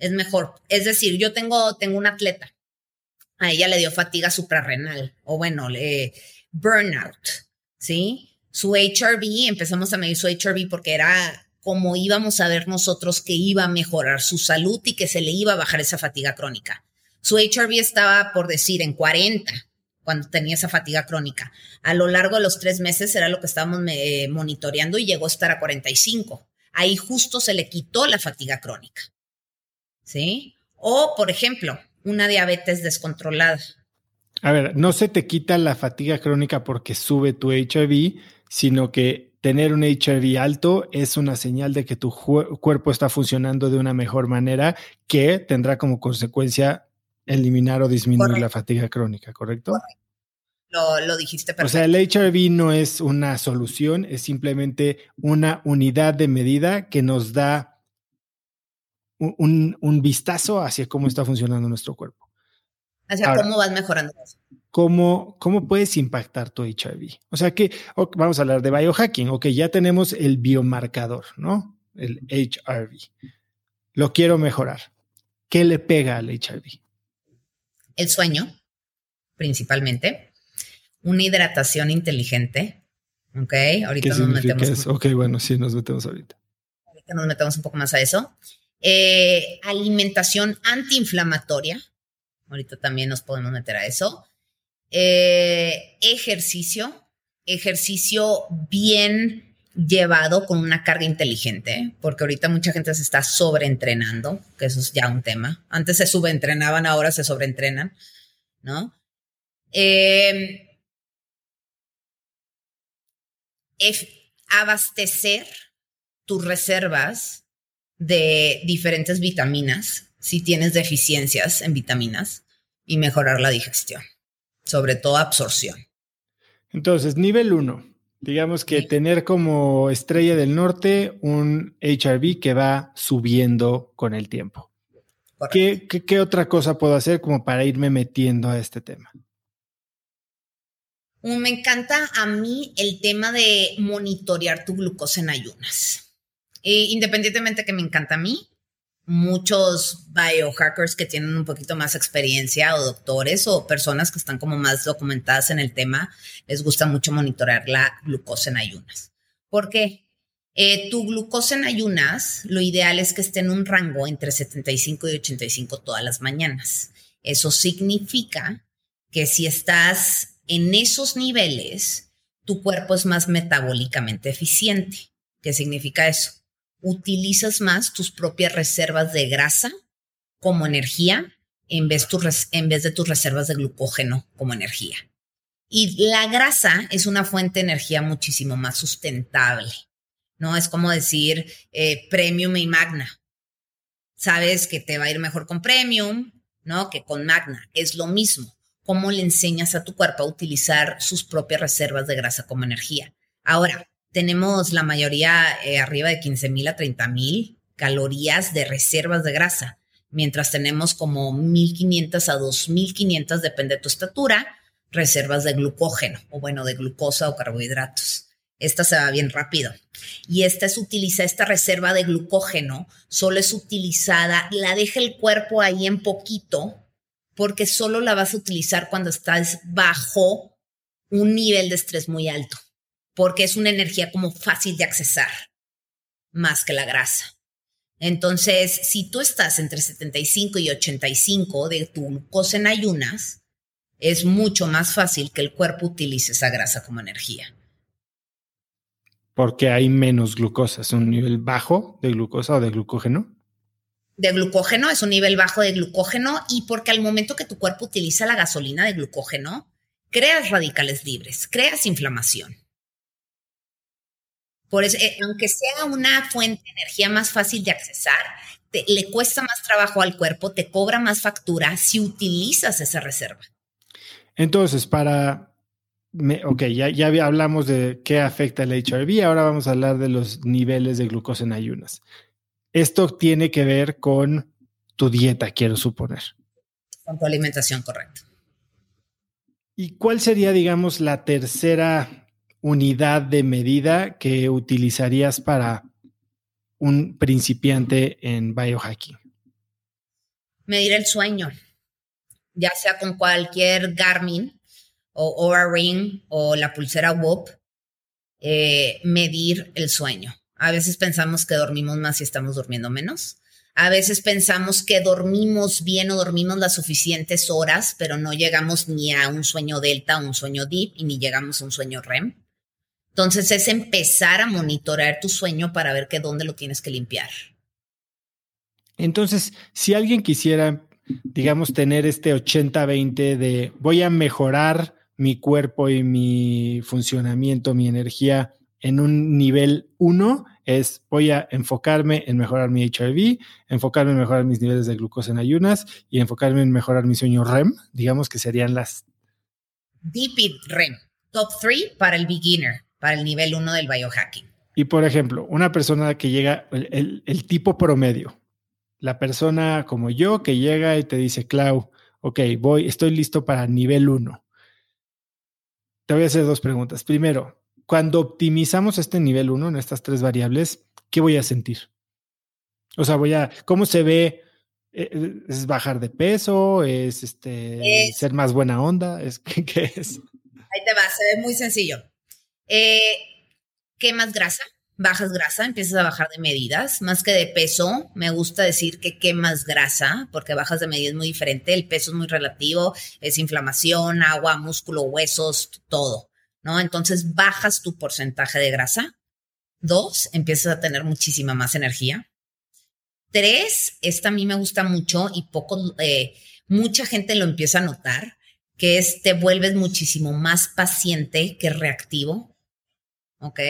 es mejor. Es decir, yo tengo, tengo un atleta, a ella le dio fatiga suprarrenal, o bueno, le, burnout, ¿sí? Su HRV, empezamos a medir su HRV porque era como íbamos a ver nosotros que iba a mejorar su salud y que se le iba a bajar esa fatiga crónica. Su HRV estaba, por decir, en 40 cuando tenía esa fatiga crónica. A lo largo de los tres meses era lo que estábamos eh, monitoreando y llegó a estar a 45. Ahí justo se le quitó la fatiga crónica. ¿Sí? O, por ejemplo, una diabetes descontrolada. A ver, no se te quita la fatiga crónica porque sube tu HRV, sino que tener un HRV alto es una señal de que tu cuerpo está funcionando de una mejor manera que tendrá como consecuencia eliminar o disminuir la fatiga crónica, ¿correcto? Lo, dijiste perfecto. O sea, el HRV no es una solución, es simplemente una unidad de medida que nos da un, un vistazo hacia cómo está funcionando nuestro cuerpo. Hacia cómo vas mejorando eso cómo, cómo puedes impactar tu HIV. O sea que vamos a hablar de biohacking. Ok, ya tenemos el biomarcador, ¿no? El HRV. Lo quiero mejorar. ¿Qué le pega al HIV? El sueño, principalmente. Una hidratación inteligente. Ok, ahorita nos metemos. Eso? Ok, bueno, sí, nos metemos ahorita. Ahorita nos metemos un poco más a eso. Eh, alimentación antiinflamatoria. Ahorita también nos podemos meter a eso Eh, ejercicio, ejercicio bien llevado con una carga inteligente, porque ahorita mucha gente se está sobreentrenando, que eso es ya un tema. Antes se subentrenaban, ahora se sobreentrenan, ¿no? Eh, abastecer tus reservas de diferentes vitaminas, si tienes deficiencias en vitaminas, y mejorar la digestión, sobre todo absorción. Entonces, nivel 1, digamos que tener como estrella del norte un HRV que va subiendo con el tiempo. ¿Qué, qué otra cosa puedo hacer como para irme metiendo a este tema? Me encanta a mí el tema de monitorear tu glucosa en ayunas. E independientemente que me encanta a mí, muchos biohackers que tienen un poquito más experiencia o doctores o personas que están como más documentadas en el tema, les gusta mucho monitorear la glucosa en ayunas. ¿Por qué? Eh, tu glucosa en ayunas, lo ideal es que esté en un rango entre 75 y 85 todas las mañanas. Eso significa que si estás en esos niveles, tu cuerpo es más metabólicamente eficiente. ¿Qué significa eso? Utilizas más tus propias reservas de grasa como energía en vez, en vez de tus reservas de glucógeno como energía. Y la grasa es una fuente de energía muchísimo más sustentable, ¿no? Es como decir eh, premium y magna. Sabes que te va a ir mejor con premium, ¿no? Que con magna. Es lo mismo cómo le enseñas a tu cuerpo a utilizar sus propias reservas de grasa como energía. Ahora, tenemos la mayoría eh, arriba de 15 mil a 30 mil calorías de reservas de grasa, mientras tenemos como 1500 a 2500, depende de tu estatura, reservas de glucógeno, o bueno, de glucosa o carbohidratos. Esta se va bien rápido. Y esta es utiliza, esta reserva de glucógeno solo es utilizada, la deja el cuerpo ahí en poquito porque solo la vas a utilizar cuando estás bajo un nivel de estrés muy alto, porque es una energía como fácil de accesar, más que la grasa. Entonces, si tú estás entre 75 y 85 de tu glucosa en ayunas, es mucho más fácil que el cuerpo utilice esa grasa como energía. Porque hay menos glucosa, es un nivel bajo de glucosa o de glucógeno de glucógeno, es un nivel bajo de glucógeno y porque al momento que tu cuerpo utiliza la gasolina de glucógeno, creas radicales libres, creas inflamación. Por eso, eh, aunque sea una fuente de energía más fácil de accesar, le cuesta más trabajo al cuerpo, te cobra más factura si utilizas esa reserva. Entonces, para, ok, ya, ya hablamos de qué afecta el HRV, ahora vamos a hablar de los niveles de glucosa en ayunas. Esto tiene que ver con tu dieta, quiero suponer. Con tu alimentación, correcto. ¿Y cuál sería, digamos, la tercera unidad de medida que utilizarías para un principiante en biohacking? Medir el sueño, ya sea con cualquier Garmin o Oura Ring o la pulsera WOP, eh, medir el sueño. A veces pensamos que dormimos más y estamos durmiendo menos. A veces pensamos que dormimos bien o dormimos las suficientes horas, pero no llegamos ni a un sueño delta o un sueño deep y ni llegamos a un sueño REM. Entonces es empezar a monitorear tu sueño para ver que dónde lo tienes que limpiar. Entonces, si alguien quisiera, digamos, tener este 80-20 de voy a mejorar mi cuerpo y mi funcionamiento, mi energía en un nivel 1 es voy a enfocarme en mejorar mi HRV, enfocarme en mejorar mis niveles de glucosa en ayunas y enfocarme en mejorar mi sueño REM, digamos que serían las... Deep REM, top 3 para el beginner, para el nivel 1 del biohacking. Y por ejemplo, una persona que llega, el, el tipo promedio, la persona como yo que llega y te dice, Clau, ok, voy, estoy listo para nivel 1. Te voy a hacer dos preguntas. Primero, cuando optimizamos este nivel 1 en estas tres variables, ¿qué voy a sentir? O sea, voy a, ¿cómo se ve? Eh, eh, ¿Es bajar de peso? ¿Es este ser más buena onda? ¿Es, ¿qué, es? Ahí te va, se ve muy sencillo. Eh, ¿Qué más grasa? bajas grasa, empiezas a bajar de medidas, más que de peso, me gusta decir que quemas grasa, porque bajas de medida es muy diferente, el peso es muy relativo, es inflamación, agua, músculo, huesos, todo, ¿no? Entonces bajas tu porcentaje de grasa. Dos, empiezas a tener muchísima más energía. Tres, esta a mí me gusta mucho y poco, eh, mucha gente lo empieza a notar, que es te vuelves muchísimo más paciente que reactivo. ¿Ok?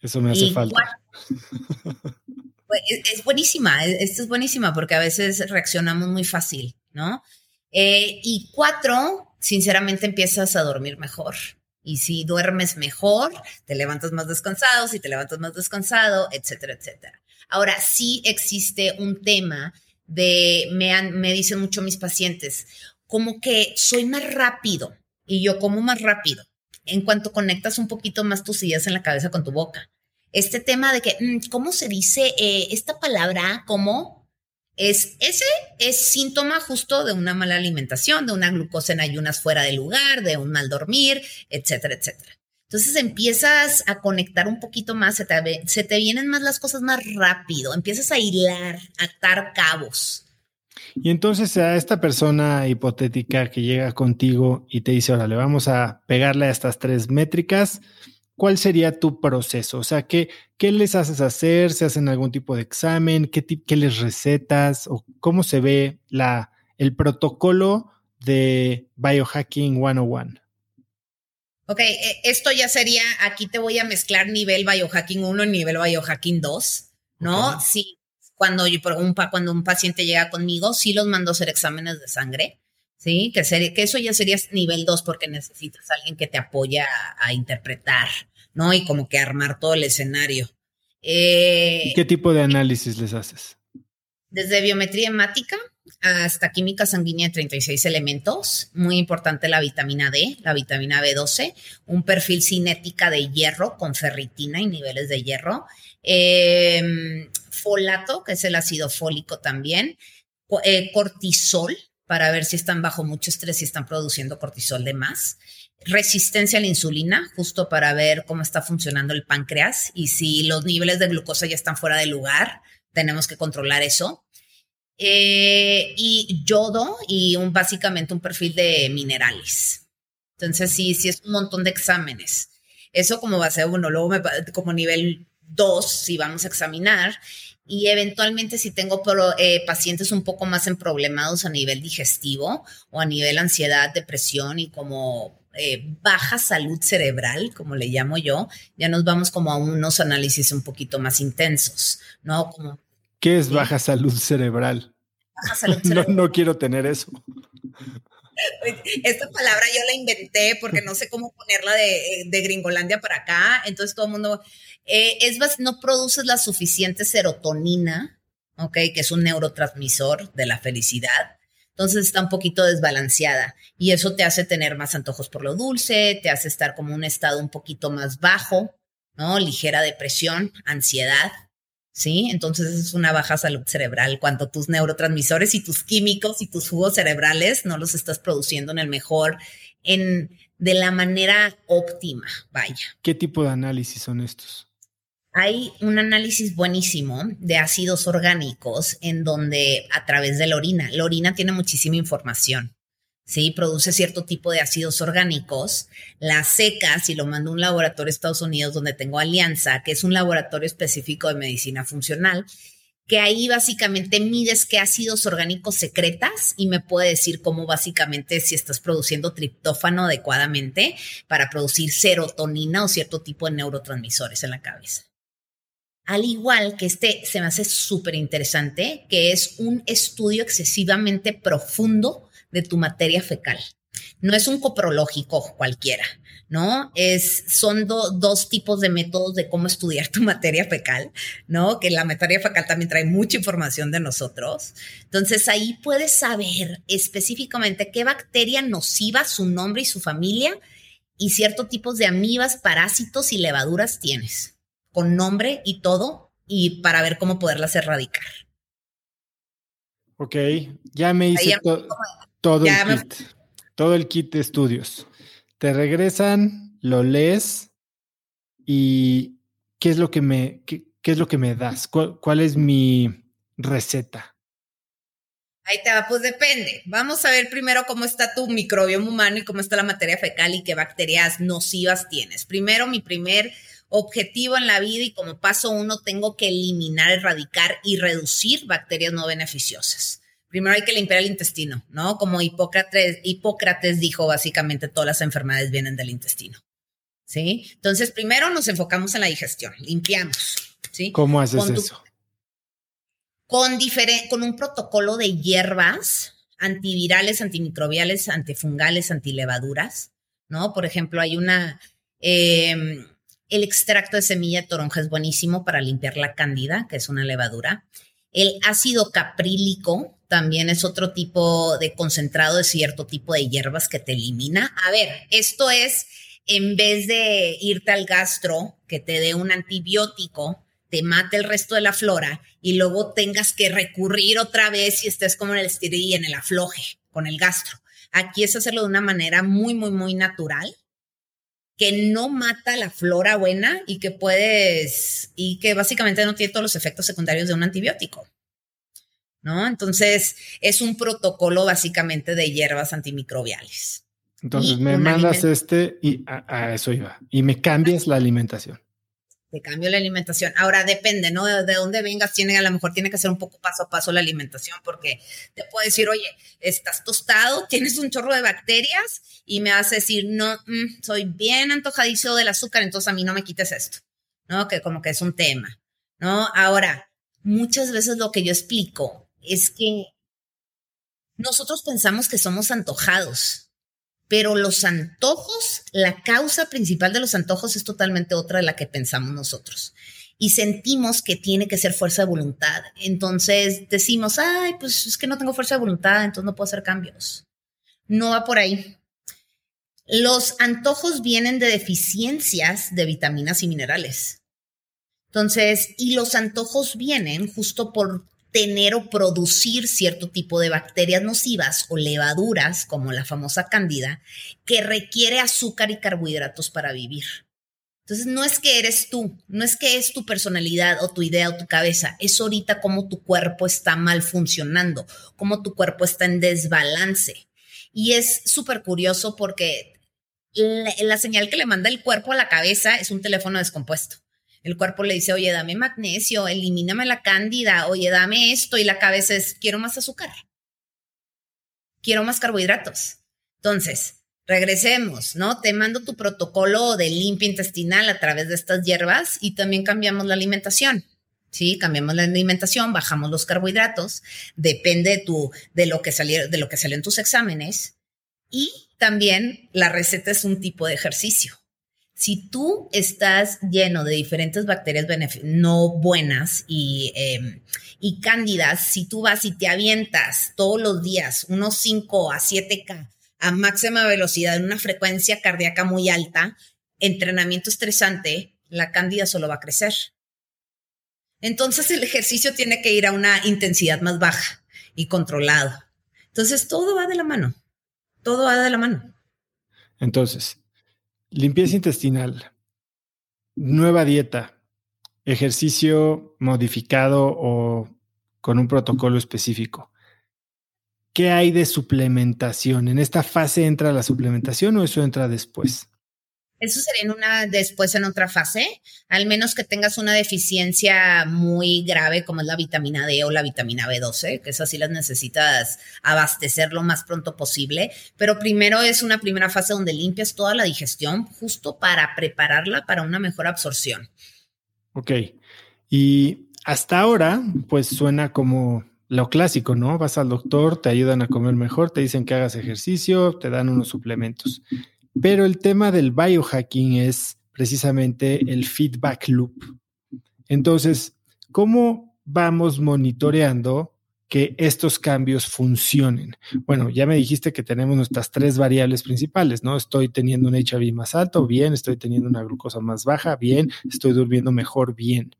Eso me hace falta. Pues, es, buenísima, esta es buenísima porque a veces reaccionamos muy fácil, ¿no? Eh, y cuatro, sinceramente empiezas a dormir mejor. Y si duermes mejor, te levantas más descansado, si te levantas más descansado, etcétera, etcétera. Ahora, sí existe un tema de, me, han, me dicen mucho mis pacientes, como que soy más rápido y yo como más rápido en cuanto conectas un poquito más tus ideas en la cabeza con tu boca. Este tema de que, mm, ¿cómo se dice eh, esta palabra? ¿Cómo? Es, ese es síntoma justo de una mala alimentación, de una glucosa en ayunas fuera de lugar, de un mal dormir, etcétera, etcétera. Entonces empiezas a conectar un poquito más, se te, vienen más las cosas más rápido, empiezas a hilar, a atar cabos. Y entonces a esta persona hipotética que llega contigo y te dice, le vamos a pegarle a estas tres métricas, ¿cuál sería tu proceso? O sea, ¿qué, qué les haces hacer? ¿Se hacen algún tipo de examen? ¿Qué, qué les recetas? ¿O cómo se ve la, el protocolo de Biohacking 101? Ok, e, esto ya sería, aquí te voy a mezclar nivel Biohacking 1 y nivel Biohacking 2, ¿no? Sí, cuando, yo, un, cuando un paciente llega conmigo, sí los mando a hacer exámenes de sangre, ¿sí? Que, que eso ya sería nivel 2 porque necesitas a alguien que te apoya a, interpretar, ¿no? Y como que armar todo el escenario. Eh, ¿Qué tipo de análisis les haces? Desde biometría hemática hasta química sanguínea de 36 elementos. Muy importante la vitamina D, la vitamina B12, un perfil cinética de hierro con ferritina y niveles de hierro. Eh, folato, que es el ácido fólico también, eh, cortisol, para ver si están bajo mucho estrés y están produciendo cortisol de más. Resistencia a la insulina, justo para ver cómo está funcionando el páncreas y si los niveles de glucosa ya están fuera de lugar, tenemos que controlar eso. Eh, y yodo y un, básicamente un perfil de minerales. Entonces, sí, sí es un montón de exámenes. Eso como va a ser, bueno, luego como nivel 2, si vamos a examinar, y eventualmente si tengo eh, pacientes un poco más en problemados a nivel digestivo o a nivel ansiedad, depresión y como eh, baja salud cerebral, como le llamo yo, ya nos vamos como a unos análisis un poquito más intensos, ¿no? Como, ¿Qué es baja salud cerebral? Baja salud cerebral. no, no quiero tener eso. Esta palabra yo la inventé porque no sé cómo ponerla de, de Gringolandia para acá. Entonces todo el mundo, eh, es, no produces la suficiente serotonina, ¿ok? Que es un neurotransmisor de la felicidad. Entonces está un poquito desbalanceada y eso te hace tener más antojos por lo dulce, te hace estar como un estado un poquito más bajo, ¿no? Ligera depresión, ansiedad, ¿sí? Entonces es una baja salud cerebral cuando tus neurotransmisores y tus químicos y tus jugos cerebrales no los estás produciendo en el mejor, en, de la manera óptima, vaya. ¿Qué tipo de análisis son estos? Hay un análisis buenísimo de ácidos orgánicos en donde a través de la orina, la orina tiene muchísima información. ¿Sí? Produce cierto tipo de ácidos orgánicos, la secas y lo mando a un laboratorio de Estados Unidos donde tengo Alianza, que es un laboratorio específico de medicina funcional, que ahí básicamente mides qué ácidos orgánicos secretas y me puede decir cómo básicamente si estás produciendo triptófano adecuadamente para producir serotonina o cierto tipo de neurotransmisores en la cabeza. Al igual que este se me hace súper interesante, que es un estudio excesivamente profundo de tu materia fecal. No es un coprológico cualquiera, ¿no? Es, son dos tipos de métodos de cómo estudiar tu materia fecal, ¿no? Que la materia fecal también trae mucha información de nosotros. Entonces ahí puedes saber específicamente qué bacteria nociva, su nombre y su familia y ciertos tipos de amibas, parásitos y levaduras tienes con nombre y todo, y para ver cómo poderlas erradicar. Ok, ya me hice todo el kit, todo el kit de estudios. Te regresan, lo lees y ¿qué es lo que me, qué, es lo que me das? ¿Cuál, es mi receta? Ahí te va, pues depende. Vamos a ver primero cómo está tu microbioma humano y cómo está la materia fecal y qué bacterias nocivas tienes. Primero, mi primer objetivo en la vida y como paso uno tengo que eliminar, erradicar y reducir bacterias no beneficiosas primero hay que limpiar el intestino, ¿no? Como Hipócrates, Hipócrates dijo, básicamente todas las enfermedades vienen del intestino. ¿Sí? Entonces, primero nos enfocamos en la digestión, limpiamos. ¿sí? ¿Cómo haces eso? Con, con un protocolo de hierbas antivirales, antimicrobiales, antifungales, antilevaduras, ¿no? Por ejemplo, hay una, em, el extracto de semilla de toronja es buenísimo para limpiar la cándida, que es una levadura. El ácido caprílico también es otro tipo de concentrado de cierto tipo de hierbas que te elimina. A ver, esto es en vez de irte al gastro, que te dé un antibiótico, te mate el resto de la flora y luego tengas que recurrir otra vez y estés como en el estirí y en el afloje con el gastro. Aquí es hacerlo de una manera muy, muy, muy natural que no mata la flora buena y que puedes, y que básicamente no tiene todos los efectos secundarios de un antibiótico. ¿No? Entonces, es un protocolo básicamente de hierbas antimicrobiales. Entonces, me mandas este y a, eso iba. Y me cambias la alimentación te cambio la alimentación. Ahora depende, ¿no? De, dónde vengas, tiene, a lo mejor tiene que ser un poco paso a paso la alimentación, porque te puedo decir, oye, estás tostado, tienes un chorro de bacterias y me vas a decir, no, mm, soy bien antojadizo del azúcar, entonces a mí no me quites esto, ¿no? Que como que es un tema, ¿no? Ahora, muchas veces lo que yo explico es que nosotros pensamos que somos antojados, pero los antojos, la causa principal de los antojos es totalmente otra de la que pensamos nosotros. Y sentimos que tiene que ser fuerza de voluntad. Entonces decimos, ay, pues es que no tengo fuerza de voluntad, entonces no puedo hacer cambios. No va por ahí. Los antojos vienen de deficiencias de vitaminas y minerales. Entonces, y los antojos vienen justo por tener o producir cierto tipo de bacterias nocivas o levaduras, como la famosa cándida, que requiere azúcar y carbohidratos para vivir. Entonces, no es que eres tú, no es que es tu personalidad o tu idea o tu cabeza, es ahorita cómo tu cuerpo está mal funcionando, cómo tu cuerpo está en desbalance. Y es súper curioso porque la, señal que le manda el cuerpo a la cabeza es un teléfono descompuesto. El cuerpo le dice, oye, dame magnesio, elimíname la cándida, oye, dame esto, y la cabeza es, quiero más azúcar, quiero más carbohidratos. Entonces, regresemos, ¿no? Te mando tu protocolo de limpia intestinal a través de estas hierbas y también cambiamos la alimentación. Sí, cambiamos la alimentación, bajamos los carbohidratos, depende de, tu, de, lo que salió, de lo que salió en tus exámenes. Y también la receta es un tipo de ejercicio si tú estás lleno de diferentes bacterias no buenas y, em, y cándidas, si tú vas y te avientas todos los días unos 5 a 7K a máxima velocidad en una frecuencia cardíaca muy alta, entrenamiento estresante, la cándida solo va a crecer. Entonces el ejercicio tiene que ir a una intensidad más baja y controlado. Entonces todo va de la mano, todo va de la mano. Entonces, Limpieza intestinal, nueva dieta, ejercicio modificado o con un protocolo específico. ¿Qué hay de suplementación? ¿En esta fase entra la suplementación o eso entra después? Eso sería una, después en otra fase, al menos que tengas una deficiencia muy grave como es la vitamina D o la vitamina B12, que esas sí las necesitas abastecer lo más pronto posible. Pero primero es una primera fase donde limpias toda la digestión justo para prepararla para una mejor absorción. Ok. Y hasta ahora, pues suena como lo clásico, ¿no? Vas al doctor, te ayudan a comer mejor, te dicen que hagas ejercicio, te dan unos suplementos. Pero el tema del biohacking es precisamente el feedback loop. Entonces, ¿cómo vamos monitoreando que estos cambios funcionen? Bueno, ya me dijiste que tenemos nuestras tres variables principales, ¿no? Estoy teniendo un HB más alto, bien, estoy teniendo una glucosa más baja, bien, estoy durmiendo mejor, bien.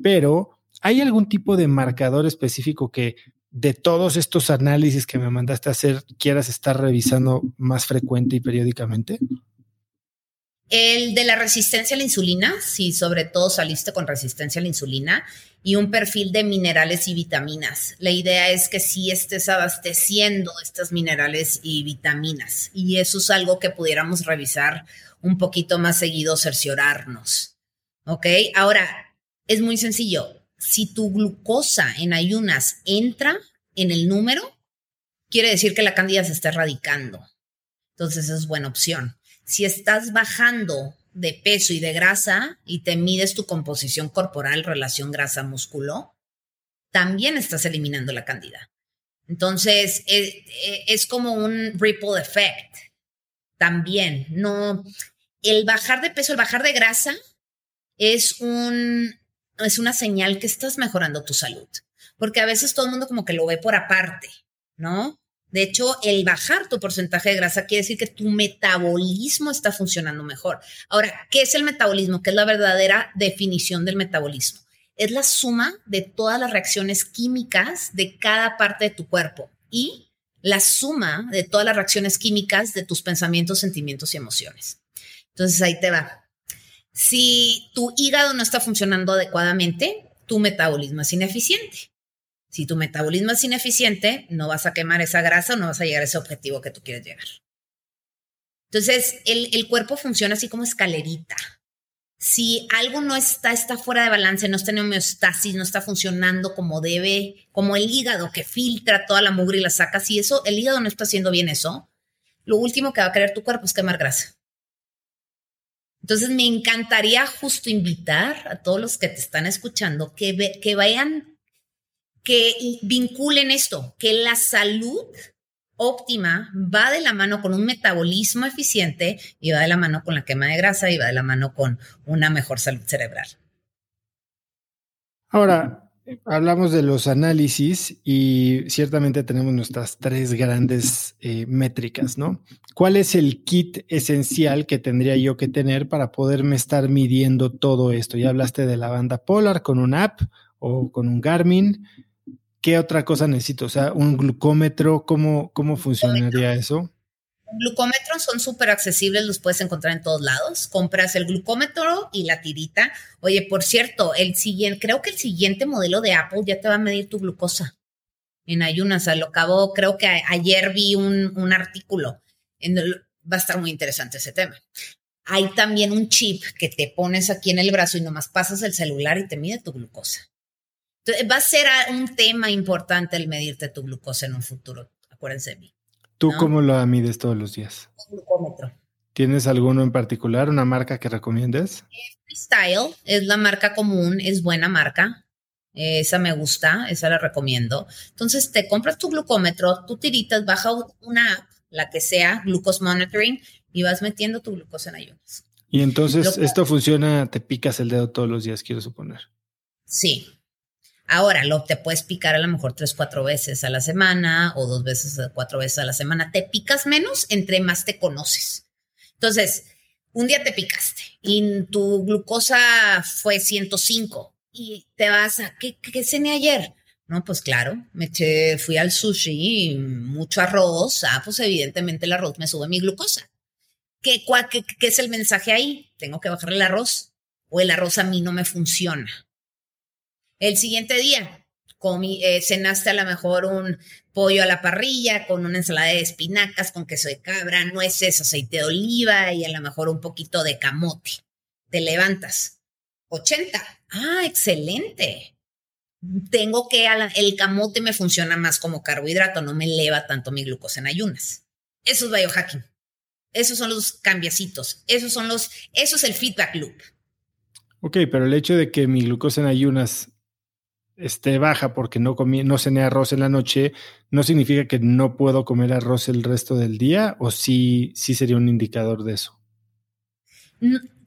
Pero, ¿hay algún tipo de marcador específico que de todos estos análisis que me mandaste a hacer, quieras estar revisando más frecuente y periódicamente? El de la resistencia a la insulina, si sobre todo saliste con resistencia a la insulina, y un perfil de minerales y vitaminas. La idea es que sí estés abasteciendo estos minerales y vitaminas. Y eso es algo que pudiéramos revisar un poquito más seguido, cerciorarnos. ¿Ok? Ahora, es muy sencillo. Si tu glucosa en ayunas entra en el número, quiere decir que la cándida se está erradicando. Entonces es buena opción. Si estás bajando de peso y de grasa y te mides tu composición corporal, relación grasa-músculo, también estás eliminando la cándida. Entonces, es, eh, es, como un ripple effect. También, no, el bajar de peso, el bajar de grasa es un, es una señal que estás mejorando tu salud. Porque a veces todo el mundo como que lo ve por aparte, ¿no? De hecho, el bajar tu porcentaje de grasa quiere decir que tu metabolismo está funcionando mejor. Ahora, ¿qué es el metabolismo? ¿Qué es la verdadera definición del metabolismo? Es la suma de todas las reacciones químicas de cada parte de tu cuerpo y la suma de todas las reacciones químicas de tus pensamientos, sentimientos y emociones. Entonces ahí te va. Si tu hígado no está funcionando adecuadamente, tu metabolismo es ineficiente. Si tu metabolismo es ineficiente, no vas a quemar esa grasa o no vas a llegar a ese objetivo que tú quieres llegar. Entonces, el, cuerpo funciona así como escalerita. Si algo no está, está fuera de balance, no está en homeostasis, no está funcionando como debe, como el hígado que filtra toda la mugre y la saca, si eso, el hígado no está haciendo bien eso, lo último que va a querer tu cuerpo es quemar grasa. Entonces, me encantaría justo invitar a todos los que te están escuchando que, que vayan que vinculen esto, que la salud óptima va de la mano con un metabolismo eficiente y va de la mano con la quema de grasa y va de la mano con una mejor salud cerebral. Ahora, hablamos de los análisis y ciertamente tenemos nuestras tres grandes eh, métricas, ¿no? ¿Cuál es el kit esencial que tendría yo que tener para poderme estar midiendo todo esto? Ya hablaste de la banda Polar con una app o con un Garmin. ¿Qué otra cosa necesito? O sea, un glucómetro, ¿cómo, cómo funcionaría eso? Glucómetros son súper accesibles, los puedes encontrar en todos lados. Compras el glucómetro y la tirita. Oye, por cierto, el siguiente, creo que el siguiente modelo de Apple ya te va a medir tu glucosa en ayunas. lo acabo, creo que ayer vi un, artículo. En va a estar muy interesante ese tema. Hay también un chip que te pones aquí en el brazo y nomás pasas el celular y te mide tu glucosa va a ser un tema importante el medirte tu glucosa en un futuro, acuérdense de mí. ¿Tú cómo lo mides todos los días? Un glucómetro. ¿Tienes alguno en particular, una marca que recomiendes? Freestyle es la marca común, es buena marca. Esa me gusta, esa la recomiendo. Entonces te compras tu glucómetro, tú tiritas, baja una app, la que sea, Glucose Monitoring, y vas metiendo tu glucosa en ayunas. Y entonces esto funciona, te picas el dedo todos los días, quiero suponer. Sí, Ahora, lo te puedes picar a lo mejor tres, cuatro veces a la semana o dos veces, cuatro veces a la semana. Te picas menos entre más te conoces. Entonces, un día te picaste y tu glucosa fue 105 y te vas a, ¿qué, qué cené ayer? No, pues claro, me eché, fui al sushi, mucho arroz. Ah, pues evidentemente el arroz me sube mi glucosa. ¿Qué, qué, ¿Qué es el mensaje ahí? Tengo que bajar el arroz o el arroz a mí no me funciona el siguiente día, eh, cenaste a lo mejor un pollo a la parrilla con una ensalada de espinacas, con queso de cabra, nueces, aceite de oliva y a lo mejor un poquito de camote. Te levantas. 80. Ah, excelente. Tengo que, el camote me funciona más como carbohidrato, no me eleva tanto mi glucosa en ayunas. Eso es biohacking. Esos son los cambiacitos. Esos son los, eso es el feedback loop. Ok, pero el hecho de que mi glucosa en ayunas esté baja porque no comí, no cené arroz en la noche, ¿no significa que no puedo comer arroz el resto del día? ¿O sí, sí sería un indicador de eso?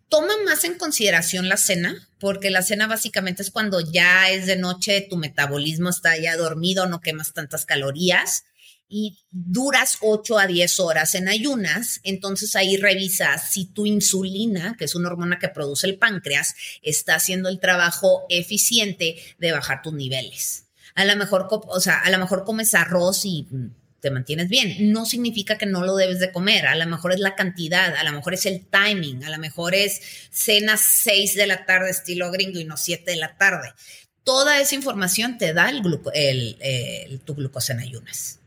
Toma más en consideración la cena, porque la cena básicamente es cuando ya es de noche, tu metabolismo está ya dormido, no quemas tantas calorías y duras 8 a 10 horas en ayunas, entonces ahí revisas si tu insulina, que es una hormona que produce el páncreas, está haciendo el trabajo eficiente de bajar tus niveles. A lo mejor, o sea, a lo mejor comes arroz y te mantienes bien. No significa que no lo debes de comer. A lo mejor es la cantidad, a lo mejor es el timing, a lo mejor es cena 6 de la tarde estilo gringo y no 7 de la tarde. Toda esa información te da el, el, tu glucosa en ayunas.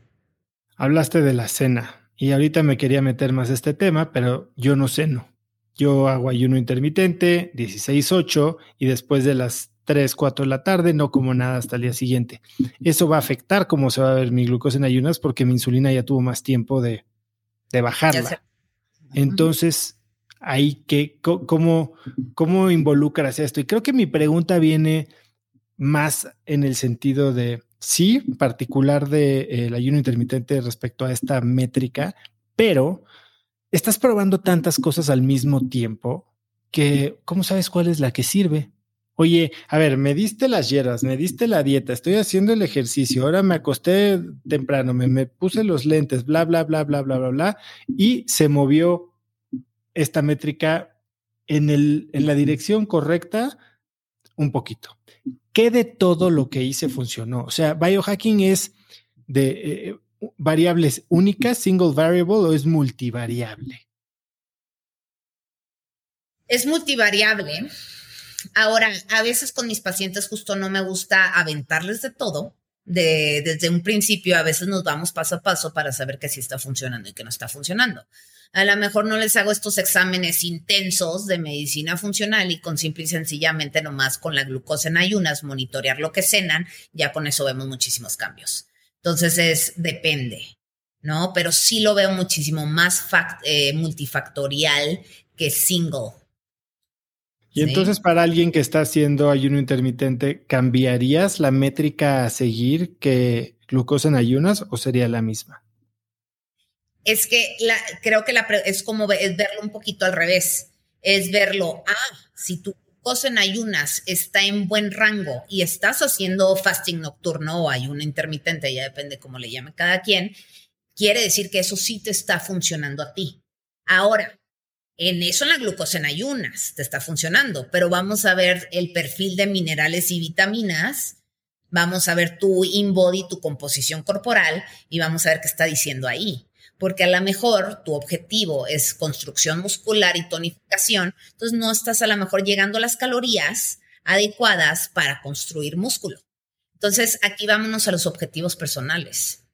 Hablaste de la cena y ahorita me quería meter más este tema, pero yo no ceno. Yo hago ayuno intermitente, 16-8, y después de las 3, 4 de la tarde, no como nada hasta el día siguiente. Eso va a afectar cómo se va a ver mi glucosa en ayunas porque mi insulina ya tuvo más tiempo de, de bajarla. Entonces, ahí que, ¿cómo, ¿cómo involucras esto? Y creo que mi pregunta viene más en el sentido de, sí, particular del de, eh, ayuno intermitente respecto a esta métrica, pero estás probando tantas cosas al mismo tiempo que, ¿cómo sabes cuál es la que sirve? Oye, a ver, me diste las hierbas, me diste la dieta, estoy haciendo el ejercicio, ahora me acosté temprano, me, me, puse los lentes, bla, bla, bla, bla, bla, bla, bla, y se movió esta métrica en, el, en la dirección correcta un poquito. ¿Qué de todo lo que hice funcionó? O sea, biohacking es de eh, variables únicas, single variable, o es multivariable? Es multivariable Ahora, a veces con mis pacientes justo no me gusta aventarles de todo. De, desde un principio, a veces nos vamos paso a paso para saber que sí está funcionando y que no está funcionando. A lo mejor no les hago estos exámenes intensos de medicina funcional y con simple y sencillamente nomás con la glucosa en ayunas, monitorear lo que cenan, ya con eso vemos muchísimos cambios. Entonces es, depende, ¿no? Pero sí lo veo muchísimo más eh, multifactorial que single y entonces para alguien que está haciendo ayuno intermitente, ¿cambiarías la métrica a seguir que glucosa en ayunas o sería la misma? Es que la, creo que la, es como es verlo un poquito al revés. Es verlo, ah, si tu glucosa en ayunas está en buen rango y estás haciendo fasting nocturno o ayuno intermitente, ya depende cómo le llame cada quien, quiere decir que eso sí te está funcionando a ti. Ahora, en eso en la glucosa en ayunas te está funcionando, pero vamos a ver el perfil de minerales y vitaminas, vamos a ver tu in-body, tu composición corporal y vamos a ver qué está diciendo ahí. Porque a lo mejor tu objetivo es construcción muscular y tonificación, entonces no estás a lo mejor llegando a las calorías adecuadas para construir músculo. Entonces aquí vámonos a los objetivos personales.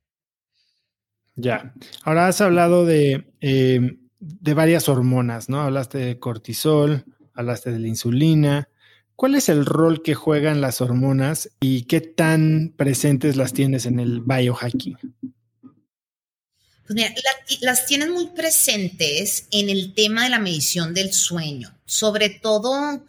Ya, ahora has hablado de... Eh, de varias hormonas, ¿no? Hablaste de cortisol, hablaste de la insulina. ¿Cuál es el rol que juegan las hormonas y qué tan presentes las tienes en el biohacking? Pues mira, las tienes muy presentes en el tema de la medición del sueño, sobre todo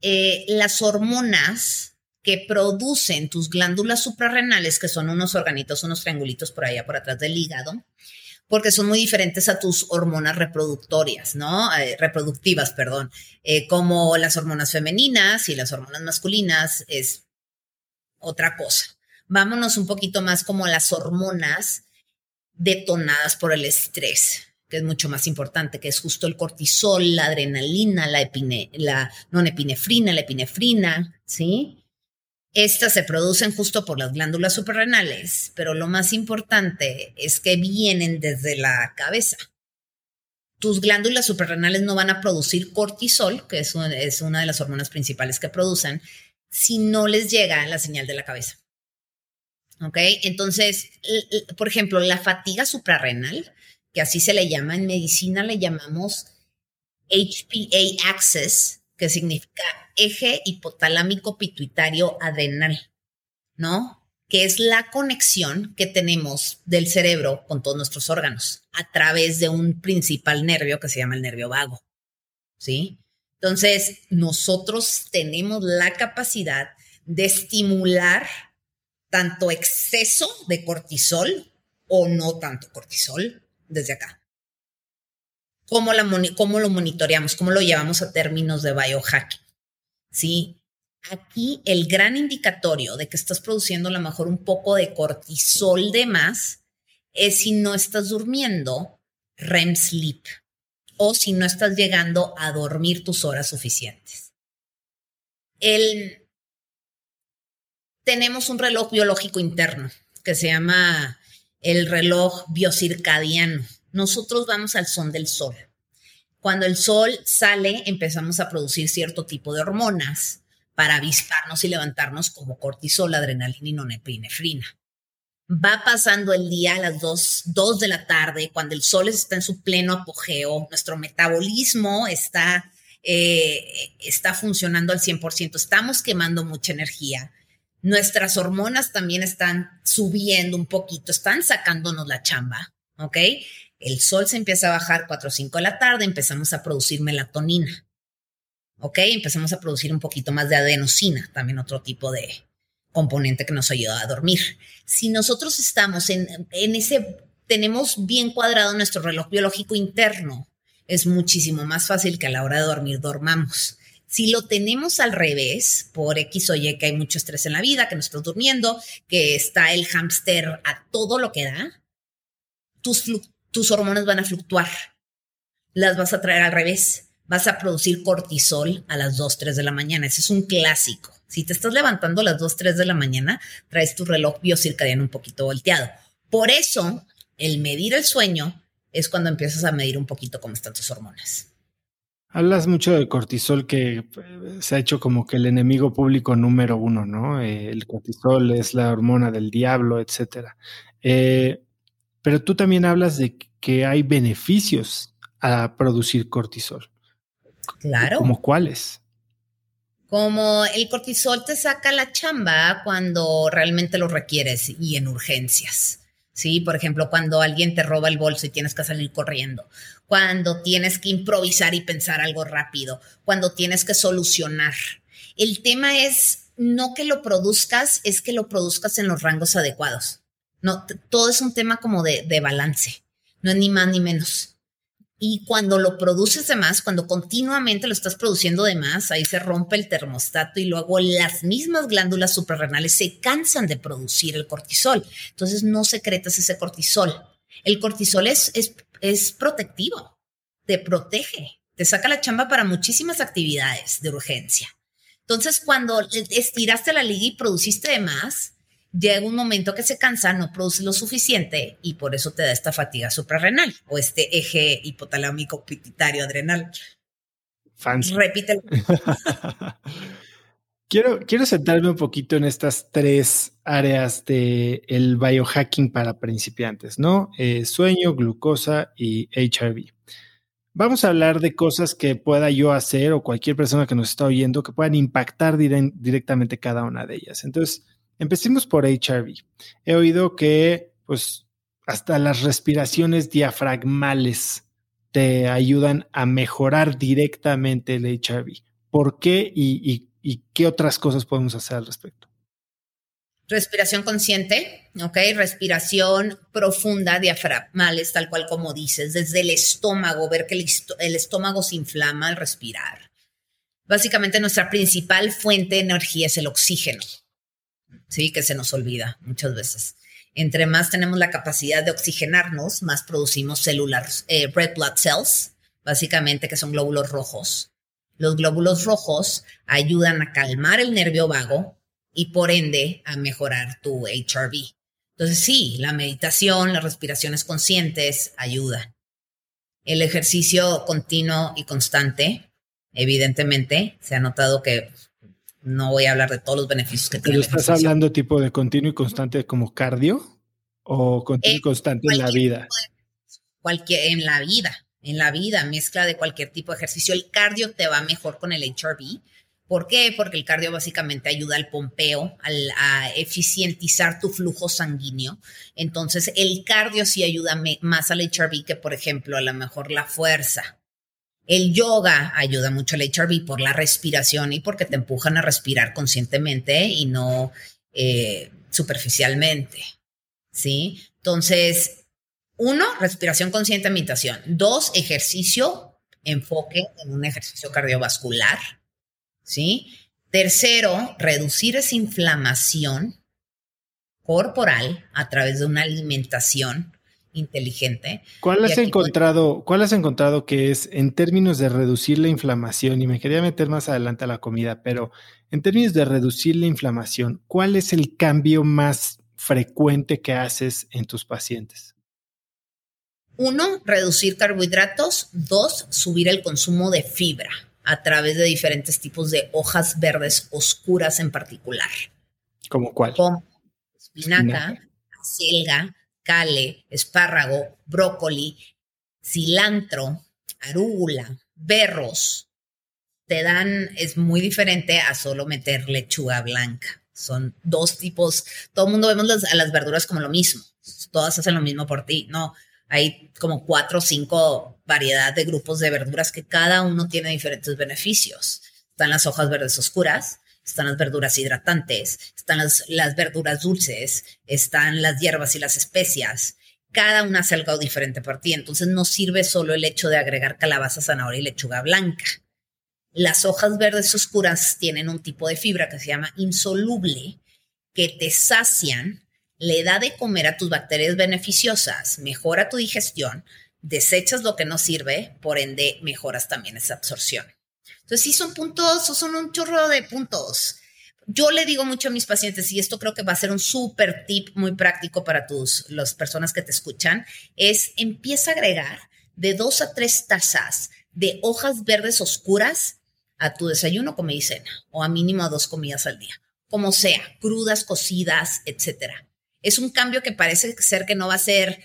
eh, las hormonas que producen tus glándulas suprarrenales, que son unos organitos, unos triangulitos por allá por atrás del hígado, porque son muy diferentes a tus hormonas reproductorias, ¿no? Eh, reproductivas, perdón, eh, como las hormonas femeninas y las hormonas masculinas es otra cosa. Vámonos un poquito más como las hormonas detonadas por el estrés, que es mucho más importante, que es justo el cortisol, la adrenalina, la, epine, la nonepinefrina, la epinefrina, ¿sí? Estas se producen justo por las glándulas suprarrenales, pero lo más importante es que vienen desde la cabeza. Tus glándulas suprarrenales no van a producir cortisol, que es una, de las hormonas principales que producen, si no les llega la señal de la cabeza. ¿Ok? Entonces, por ejemplo, la fatiga suprarrenal, que así se le llama en medicina, le llamamos HPA axis, que significa eje hipotalámico pituitario adrenal, ¿no? Que es la conexión que tenemos del cerebro con todos nuestros órganos a través de un principal nervio que se llama el nervio vago, ¿sí? Entonces, nosotros tenemos la capacidad de estimular tanto exceso de cortisol o no tanto cortisol desde acá. ¿Cómo, lo monitoreamos? ¿Cómo lo llevamos a términos de biohacking? ¿sí? Aquí el gran indicatorio de que estás produciendo a lo mejor un poco de cortisol de más es si no estás durmiendo REM sleep o si no estás llegando a dormir tus horas suficientes. tenemos un reloj biológico interno que se llama el reloj biocircadiano. Nosotros vamos al son del sol. Cuando el sol sale, empezamos a producir cierto tipo de hormonas para avisparnos y levantarnos como cortisol, adrenalina y nonepinefrina. Va pasando el día a las 2, de la tarde, cuando el sol está en su pleno apogeo, nuestro metabolismo está, eh, está funcionando al 100%, estamos quemando mucha energía. Nuestras hormonas también están subiendo un poquito, están sacándonos la chamba, ¿ok? El sol se empieza a bajar 4 o 5 de la tarde, empezamos a producir melatonina. ¿Ok? Empezamos a producir un poquito más de adenosina, también otro tipo de componente que nos ayuda a dormir. Si nosotros estamos en, en ese, tenemos bien cuadrado nuestro reloj biológico interno, es muchísimo más fácil que a la hora de dormir dormamos. Si lo tenemos al revés, por X o Y, que hay mucho estrés en la vida, que no estamos durmiendo, que está el hámster a todo lo que da, tus, tus hormonas van a fluctuar. Las vas a traer al revés. Vas a producir cortisol a las 2, 3 de la mañana. Ese es un clásico. Si te estás levantando a las 2, 3 de la mañana, traes tu reloj biocircadiano un poquito volteado. Por eso, el medir el sueño es cuando empiezas a medir un poquito cómo están tus hormonas. Hablas mucho del cortisol que eh, se ha hecho como que el enemigo público número uno, ¿no? Eh, el cortisol es la hormona del diablo, etcétera. Eh, pero tú también hablas de que hay beneficios a producir cortisol. Claro. ¿Como cuáles? Como el cortisol te saca la chamba cuando realmente lo requieres y en urgencias. Sí, por ejemplo, cuando alguien te roba el bolso y tienes que salir corriendo, cuando tienes que improvisar y pensar algo rápido, cuando tienes que solucionar. El tema es no que lo produzcas, es que lo produzcas en los rangos adecuados. No, todo es un tema como de, de balance, no es ni más ni menos. Y cuando lo produces de más, cuando continuamente lo estás produciendo de más, ahí se rompe el termostato y luego las mismas glándulas suprarrenales se cansan de producir el cortisol. Entonces no secretas ese cortisol. El cortisol es, es, es protectivo, te protege, te saca la chamba para muchísimas actividades de urgencia. Entonces, cuando estiraste la liga y produciste de más, llega un momento que se cansa, no produce lo suficiente y por eso te da esta fatiga suprarrenal o este eje hipotalámico pituitario adrenal. Fancy. Repítelo. quiero, quiero centrarme un poquito en estas tres áreas del el biohacking para principiantes, ¿no? Eh, sueño, glucosa y HRV. Vamos a hablar de cosas que pueda yo hacer o cualquier persona que nos está oyendo que puedan impactar directamente cada una de ellas. Entonces, Empecemos por HRV. He oído que, pues, hasta las respiraciones diafragmales te ayudan a mejorar directamente el HRV. ¿Por qué y, qué otras cosas podemos hacer al respecto? Respiración consciente, ¿ok? Respiración profunda, diafragmales, tal cual como dices, desde el estómago, ver que el estómago se inflama al respirar. Básicamente nuestra principal fuente de energía es el oxígeno. ¿Sí? Que se nos olvida muchas veces. Entre más tenemos la capacidad de oxigenarnos, más producimos células, eh, red blood cells, básicamente que son glóbulos rojos. Los glóbulos rojos ayudan a calmar el nervio vago y por ende a mejorar tu HRV. Entonces sí, la meditación, las respiraciones conscientes ayudan. El ejercicio continuo y constante, evidentemente, se ha notado que no voy a hablar de todos los beneficios que tiene. ¿Pero estás hablando tipo de continuo y constante como cardio o continuo y eh, constante en la vida? cualquier, en la vida, en la vida, mezcla de cualquier tipo de ejercicio. El cardio te va mejor con el HRV. ¿Por qué? Porque el cardio básicamente ayuda al pompeo, a eficientizar tu flujo sanguíneo. Entonces, el cardio sí ayuda más al HRV que, por ejemplo, a lo mejor la fuerza. El yoga ayuda mucho al HRV por la respiración y porque te empujan a respirar conscientemente y no eh, superficialmente. ¿Sí? Entonces, uno, respiración consciente, meditación. Dos, ejercicio, enfoque en un ejercicio cardiovascular. ¿Sí? Tercero, reducir esa inflamación corporal a través de una alimentación inteligente. ¿Cuál has encontrado, cuál has encontrado que es en términos de reducir la inflamación? Y me quería meter más adelante a la comida, pero en términos de reducir la inflamación, ¿cuál es el cambio más frecuente que haces en tus pacientes? Uno, reducir carbohidratos. Dos, subir el consumo de fibra a través de diferentes tipos de hojas verdes oscuras en particular. ¿Como cuál? Como espinaca, acelga, cale, espárrago, brócoli, cilantro, arúgula, berros. Te dan, es muy diferente a solo meter lechuga blanca. Son dos tipos, todo el mundo vemos a las verduras como lo mismo, todas hacen lo mismo por ti, no, hay como cuatro o cinco variedades de grupos de verduras que cada uno tiene diferentes beneficios. Están las hojas verdes oscuras, están las verduras hidratantes, están las, las verduras dulces, están las hierbas y las especias. Cada una hace algo diferente por ti. Entonces no sirve solo el hecho de agregar calabaza, zanahoria y lechuga blanca. Las hojas verdes oscuras tienen un tipo de fibra que se llama insoluble, que te sacian, le da de comer a tus bacterias beneficiosas, mejora tu digestión, desechas lo que no sirve, por ende mejoras también esa absorción. Entonces, sí son puntos, son un chorro de puntos. Yo le digo mucho a mis pacientes, y esto creo que va a ser un súper tip muy práctico para tus, las personas que te escuchan, es empieza a agregar de dos a tres tazas de hojas verdes oscuras a tu desayuno, comida y o a mínimo a dos comidas al día, como sea, crudas, cocidas, etcétera. Es un cambio que parece ser que no va a ser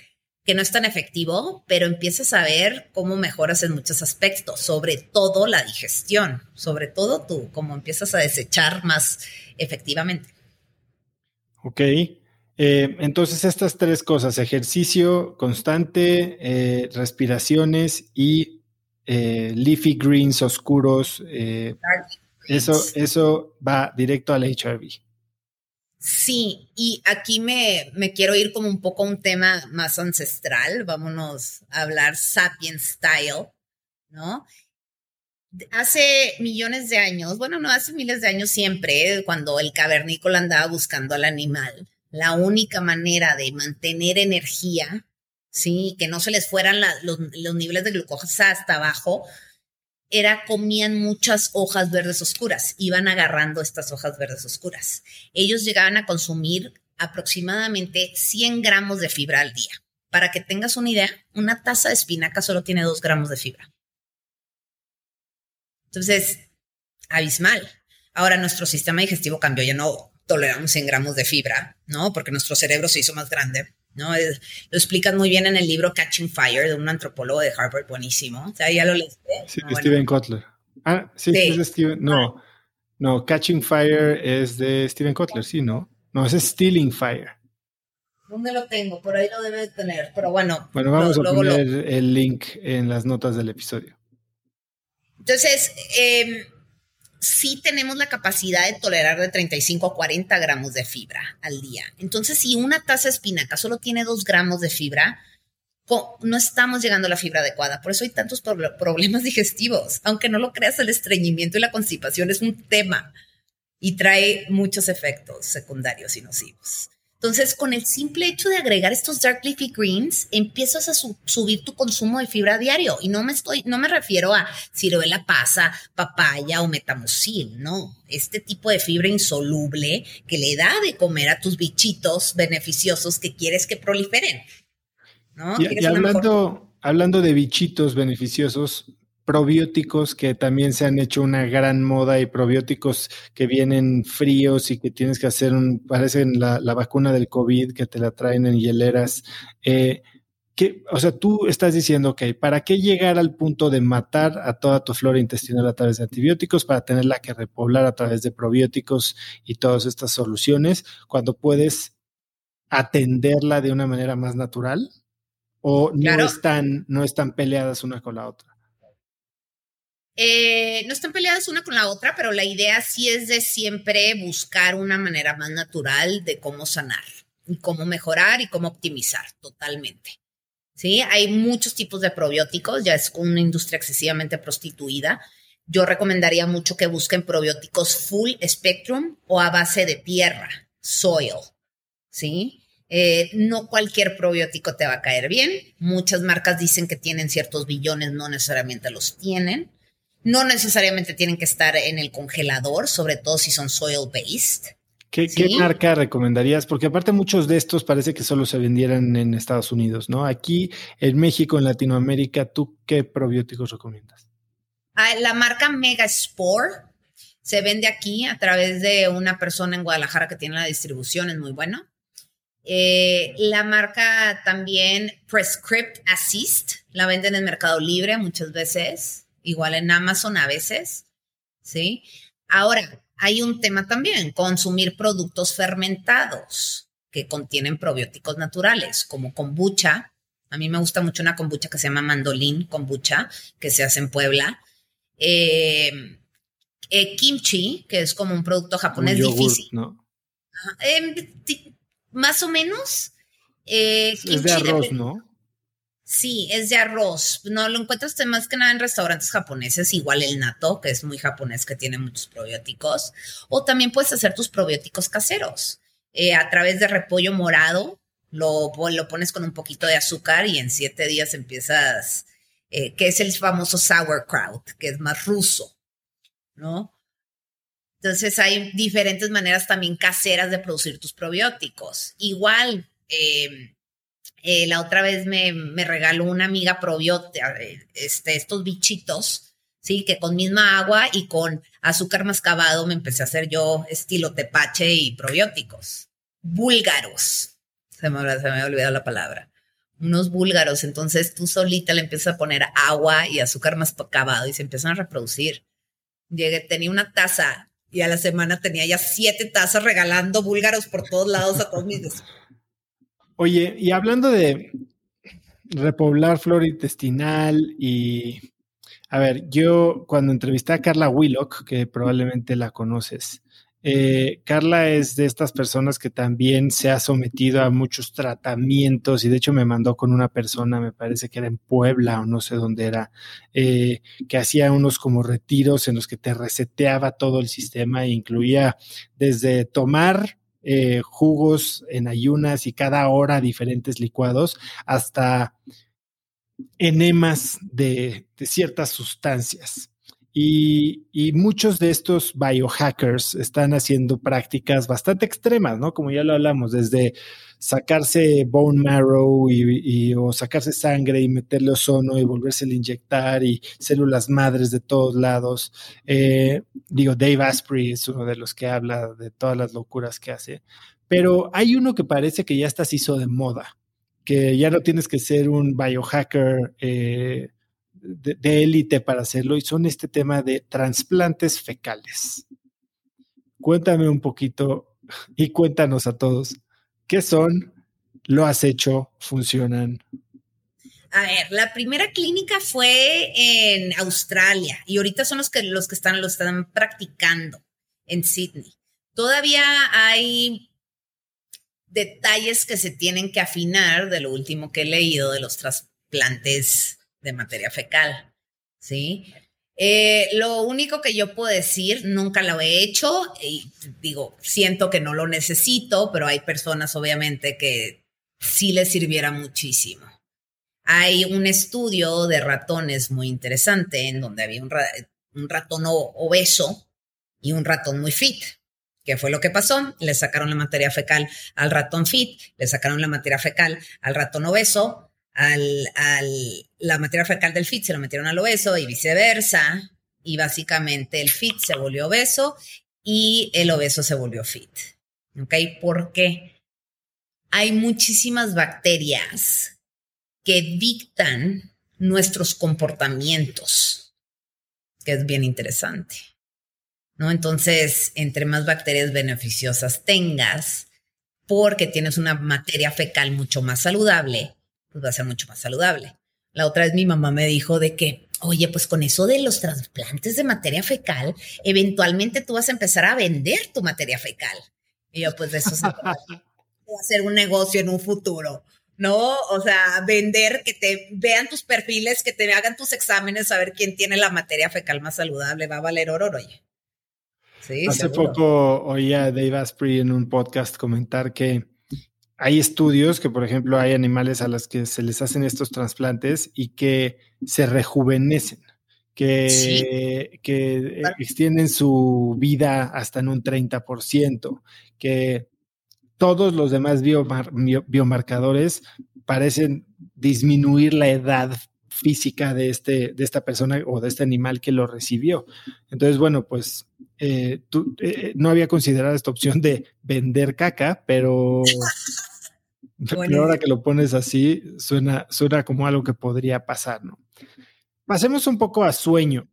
que no es tan efectivo, pero empiezas a ver cómo mejoras en muchos aspectos, sobre todo la digestión, sobre todo tú, cómo empiezas a desechar más efectivamente. Ok, eh, entonces estas tres cosas, ejercicio constante, eh, respiraciones y eh, leafy greens oscuros, eso, eso va directo al HRV. Sí, y aquí me, me, quiero ir como un poco a un tema más ancestral, vámonos a hablar sapiens style, ¿no? Hace millones de años, bueno, no hace miles de años siempre, cuando el cavernícola andaba buscando al animal, la única manera de mantener energía, sí, que no se les fueran los, los niveles de glucosa hasta abajo, era comían muchas hojas verdes oscuras, iban agarrando estas hojas verdes oscuras. Ellos llegaban a consumir aproximadamente 100 gramos de fibra al día. Para que tengas una idea, una taza de espinaca solo tiene 2 gramos de fibra. Entonces, abismal. Ahora nuestro sistema digestivo cambió, ya no toleramos 100 gramos de fibra, ¿no? Porque nuestro cerebro se hizo más grande. ¿No? lo explican muy bien en el libro Catching Fire de un antropólogo de Harvard, buenísimo. O sea, ya lo leíste. Sí, Steven Kotler. Ah, sí, es de Steven. No, no, Catching Fire es de Steven Kotler, sí, ¿no? No, es Stealing Fire. ¿Dónde lo tengo? Por ahí lo debe de tener, pero bueno. Bueno, vamos a poner el link en las notas del episodio. Entonces, eh, sí tenemos la capacidad de tolerar de 35 a 40 gramos de fibra al día. Entonces, si una taza de espinaca solo tiene 2 gramos de fibra, no estamos llegando a la fibra adecuada. Por eso hay tantos problemas digestivos. Aunque no lo creas, el estreñimiento y la constipación es un tema y trae muchos efectos secundarios y nocivos. Entonces, con el simple hecho de agregar estos dark leafy greens, empiezas a subir tu consumo de fibra diario. Y no me estoy, no me refiero a ciruela pasa, papaya o metamucil, no. Este tipo de fibra insoluble que le da de comer a tus bichitos beneficiosos que quieres que proliferen. Y, hablando, hablando de bichitos beneficiosos, probióticos que también se han hecho una gran moda y probióticos que vienen fríos y que tienes que hacer un, parecen la, la vacuna del COVID que te la traen en hieleras. Eh, que, o sea, tú estás diciendo, ok, ¿para qué llegar al punto de matar a toda tu flora intestinal a través de antibióticos para tenerla que repoblar a través de probióticos y todas estas soluciones cuando puedes atenderla de una manera más natural? ¿O no, están, no están peleadas una con la otra? Eh, no están peleadas una con la otra, pero la idea sí es de siempre buscar una manera más natural de cómo sanar y cómo mejorar y cómo optimizar totalmente. Sí, hay muchos tipos de probióticos, ya es una industria excesivamente prostituida. Yo recomendaría mucho que busquen probióticos full spectrum o a base de tierra, soil. ¿Sí? Eh, no cualquier probiótico te va a caer bien. Muchas marcas dicen que tienen ciertos billones, no necesariamente los tienen. No necesariamente tienen que estar en el congelador, sobre todo si son soil based. ¿Qué, marca recomendarías? Porque aparte muchos de estos parece que solo se vendieran en Estados Unidos, ¿no? Aquí en México, en Latinoamérica, ¿tú qué probióticos recomiendas? Ah, la marca Megaspore se vende aquí a través de una persona en Guadalajara que tiene la distribución, es muy bueno. Eh, la marca también Prescript Assist, la venden en Mercado Libre muchas veces, igual en Amazon a veces, ¿sí? Ahora, hay un tema también, consumir productos fermentados que contienen probióticos naturales, como kombucha. A mí me gusta mucho una kombucha que se llama mandolín kombucha, que se hace en Puebla. Eh, eh, kimchi, que es como un producto japonés difícil. Em, más o menos. Eh, es de arroz, ¿no? Sí, es de arroz. No lo encuentras más que nada en restaurantes japoneses, igual el nato, que es muy japonés, que tiene muchos probióticos. O también puedes hacer tus probióticos caseros eh, a través de repollo morado. Lo, lo, pones con un poquito de azúcar y en siete días empiezas, eh, que es el famoso sauerkraut, que es más ruso, ¿no? Entonces hay diferentes maneras también caseras de producir tus probióticos. Igual, eh, eh, la otra vez me, regaló una amiga probiótica, este, estos bichitos, ¿sí? Que con misma agua y con azúcar mascabado me empecé a hacer yo estilo tepache y probióticos. Búlgaros. Se me, se me había olvidado la palabra. Unos búlgaros. Entonces tú solita le empiezas a poner agua y azúcar mascabado y se empiezan a reproducir. Llegué, tenía una taza y a la semana tenía ya siete tazas regalando búlgaros por todos lados a todos mis Oye, y hablando de repoblar flora intestinal y, a ver, yo cuando entrevisté a Carla Willock, que probablemente la conoces, eh, Carla es de estas personas que también se ha sometido a muchos tratamientos y de hecho me mandó con una persona, me parece que era en Puebla o no sé dónde era, eh, que hacía unos como retiros en los que te reseteaba todo el sistema e incluía desde tomar eh, jugos en ayunas y cada hora diferentes licuados, hasta enemas de, ciertas sustancias. Y, muchos de estos biohackers están haciendo prácticas bastante extremas, ¿no? Como ya lo hablamos, desde sacarse bone marrow y, o sacarse sangre y meterle ozono y volverse a inyectar y células madres de todos lados. Eh, digo, Dave Asprey es uno de los que habla de todas las locuras que hace, pero hay uno que parece que ya está se hizo de moda, que ya no tienes que ser un biohacker. Eh, de élite para hacerlo y son este tema de trasplantes fecales. Cuéntame un poquito y cuéntanos a todos ¿Qué son? ¿Lo has hecho? ¿Funcionan? A ver, la primera clínica fue en Australia y ahorita son los que, los que están, lo están practicando en Sydney. Todavía hay detalles que se tienen que afinar de lo último que he leído de los trasplantes de materia fecal, ¿sí? Eh, lo único que yo puedo decir, nunca lo he hecho y digo, siento que no lo necesito, pero hay personas obviamente que sí les sirviera muchísimo. Hay un estudio de ratones muy interesante en donde había un, un ratón obeso y un ratón muy fit. ¿Qué fue lo que pasó? Le sacaron la materia fecal al ratón fit, le sacaron la materia fecal al ratón obeso, al, la materia fecal del FIT se lo metieron al obeso y viceversa. Y básicamente el FIT se volvió obeso y el obeso se volvió FIT. ¿Ok? ¿Por qué? Hay muchísimas bacterias que dictan nuestros comportamientos, que es bien interesante. ¿No? Entonces, entre más bacterias beneficiosas tengas, porque tienes una materia fecal mucho más saludable, pues va a ser mucho más saludable. La otra vez mi mamá me dijo de que, oye, pues con eso de los trasplantes de materia fecal, eventualmente tú vas a empezar a vender tu materia fecal. Y yo, pues de eso se va a hacer un negocio en un futuro. ¿no? O sea, vender, que te vean tus perfiles, que te hagan tus exámenes, a ver quién tiene la materia fecal más saludable, va a valer oro, oye. Sí, Hace poco oía a Dave Asprey en un podcast comentar que hay estudios que, por ejemplo, hay animales a los que se les hacen estos trasplantes y que se rejuvenecen, que, que extienden su vida hasta en un 30%, que todos los demás biomarcadores parecen disminuir la edad física de, este, de esta persona o de este animal que lo recibió. Entonces, bueno, pues eh, tú, eh, no había considerado esta opción de vender caca, pero, pero, ahora que lo pones así, suena, suena como algo que podría pasar, ¿no? Pasemos un poco a sueño.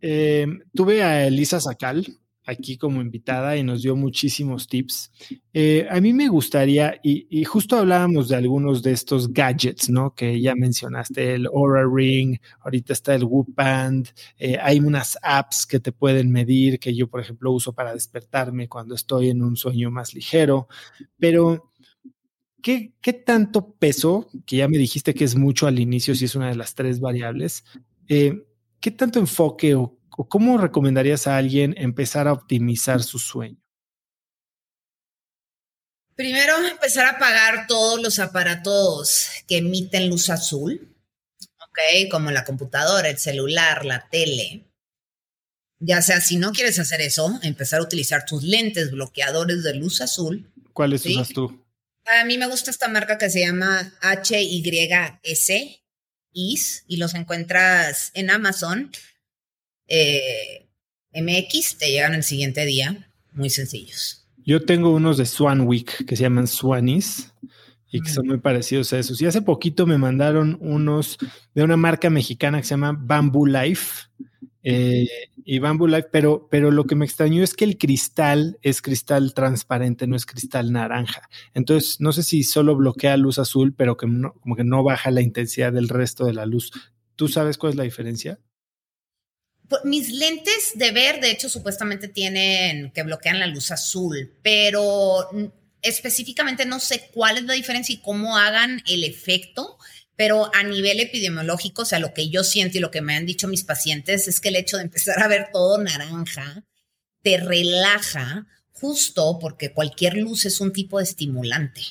Eh, tuve a Elisa Sacal, aquí como invitada y nos dio muchísimos tips. Eh, a mí me gustaría, y, justo hablábamos de algunos de estos gadgets, ¿no? Que ya mencionaste, el Aura Ring, ahorita está el Whoop Band, eh, hay unas apps que te pueden medir, que yo, por ejemplo, uso para despertarme cuando estoy en un sueño más ligero, pero... ¿Qué, ¿Qué tanto peso, que ya me dijiste que es mucho al inicio, si es una de las tres variables, eh, qué tanto enfoque o cómo recomendarías a alguien empezar a optimizar su sueño? Primero, empezar a apagar todos los aparatos que emiten luz azul, ¿ok? Como la computadora, el celular, la tele. Ya sea, si no quieres hacer eso, empezar a utilizar tus lentes bloqueadores de luz azul. ¿Cuáles usas tú? A mí me gusta esta marca que se llama HYS, IS, y los encuentras en Amazon eh, MX, te llegan el siguiente día, muy sencillos. Yo tengo unos de Swan Week que se llaman Swanis y que son muy parecidos a esos. Y hace poquito me mandaron unos de una marca mexicana que se llama Bamboo Life. Eh, y Bamboo Life, pero, pero lo que me extrañó es que el cristal es cristal transparente, no es cristal naranja. Entonces, no sé si solo bloquea luz azul, pero que como que no baja la intensidad del resto de la luz. ¿Tú sabes cuál es la diferencia? Pues, mis lentes de ver, de hecho, supuestamente tienen que bloquean la luz azul, pero específicamente no sé cuál es la diferencia y cómo hagan el efecto, pero a nivel epidemiológico, o sea, lo que yo siento y lo que me han dicho mis pacientes es que el hecho de empezar a ver todo naranja te relaja justo porque cualquier luz es un tipo de estimulante.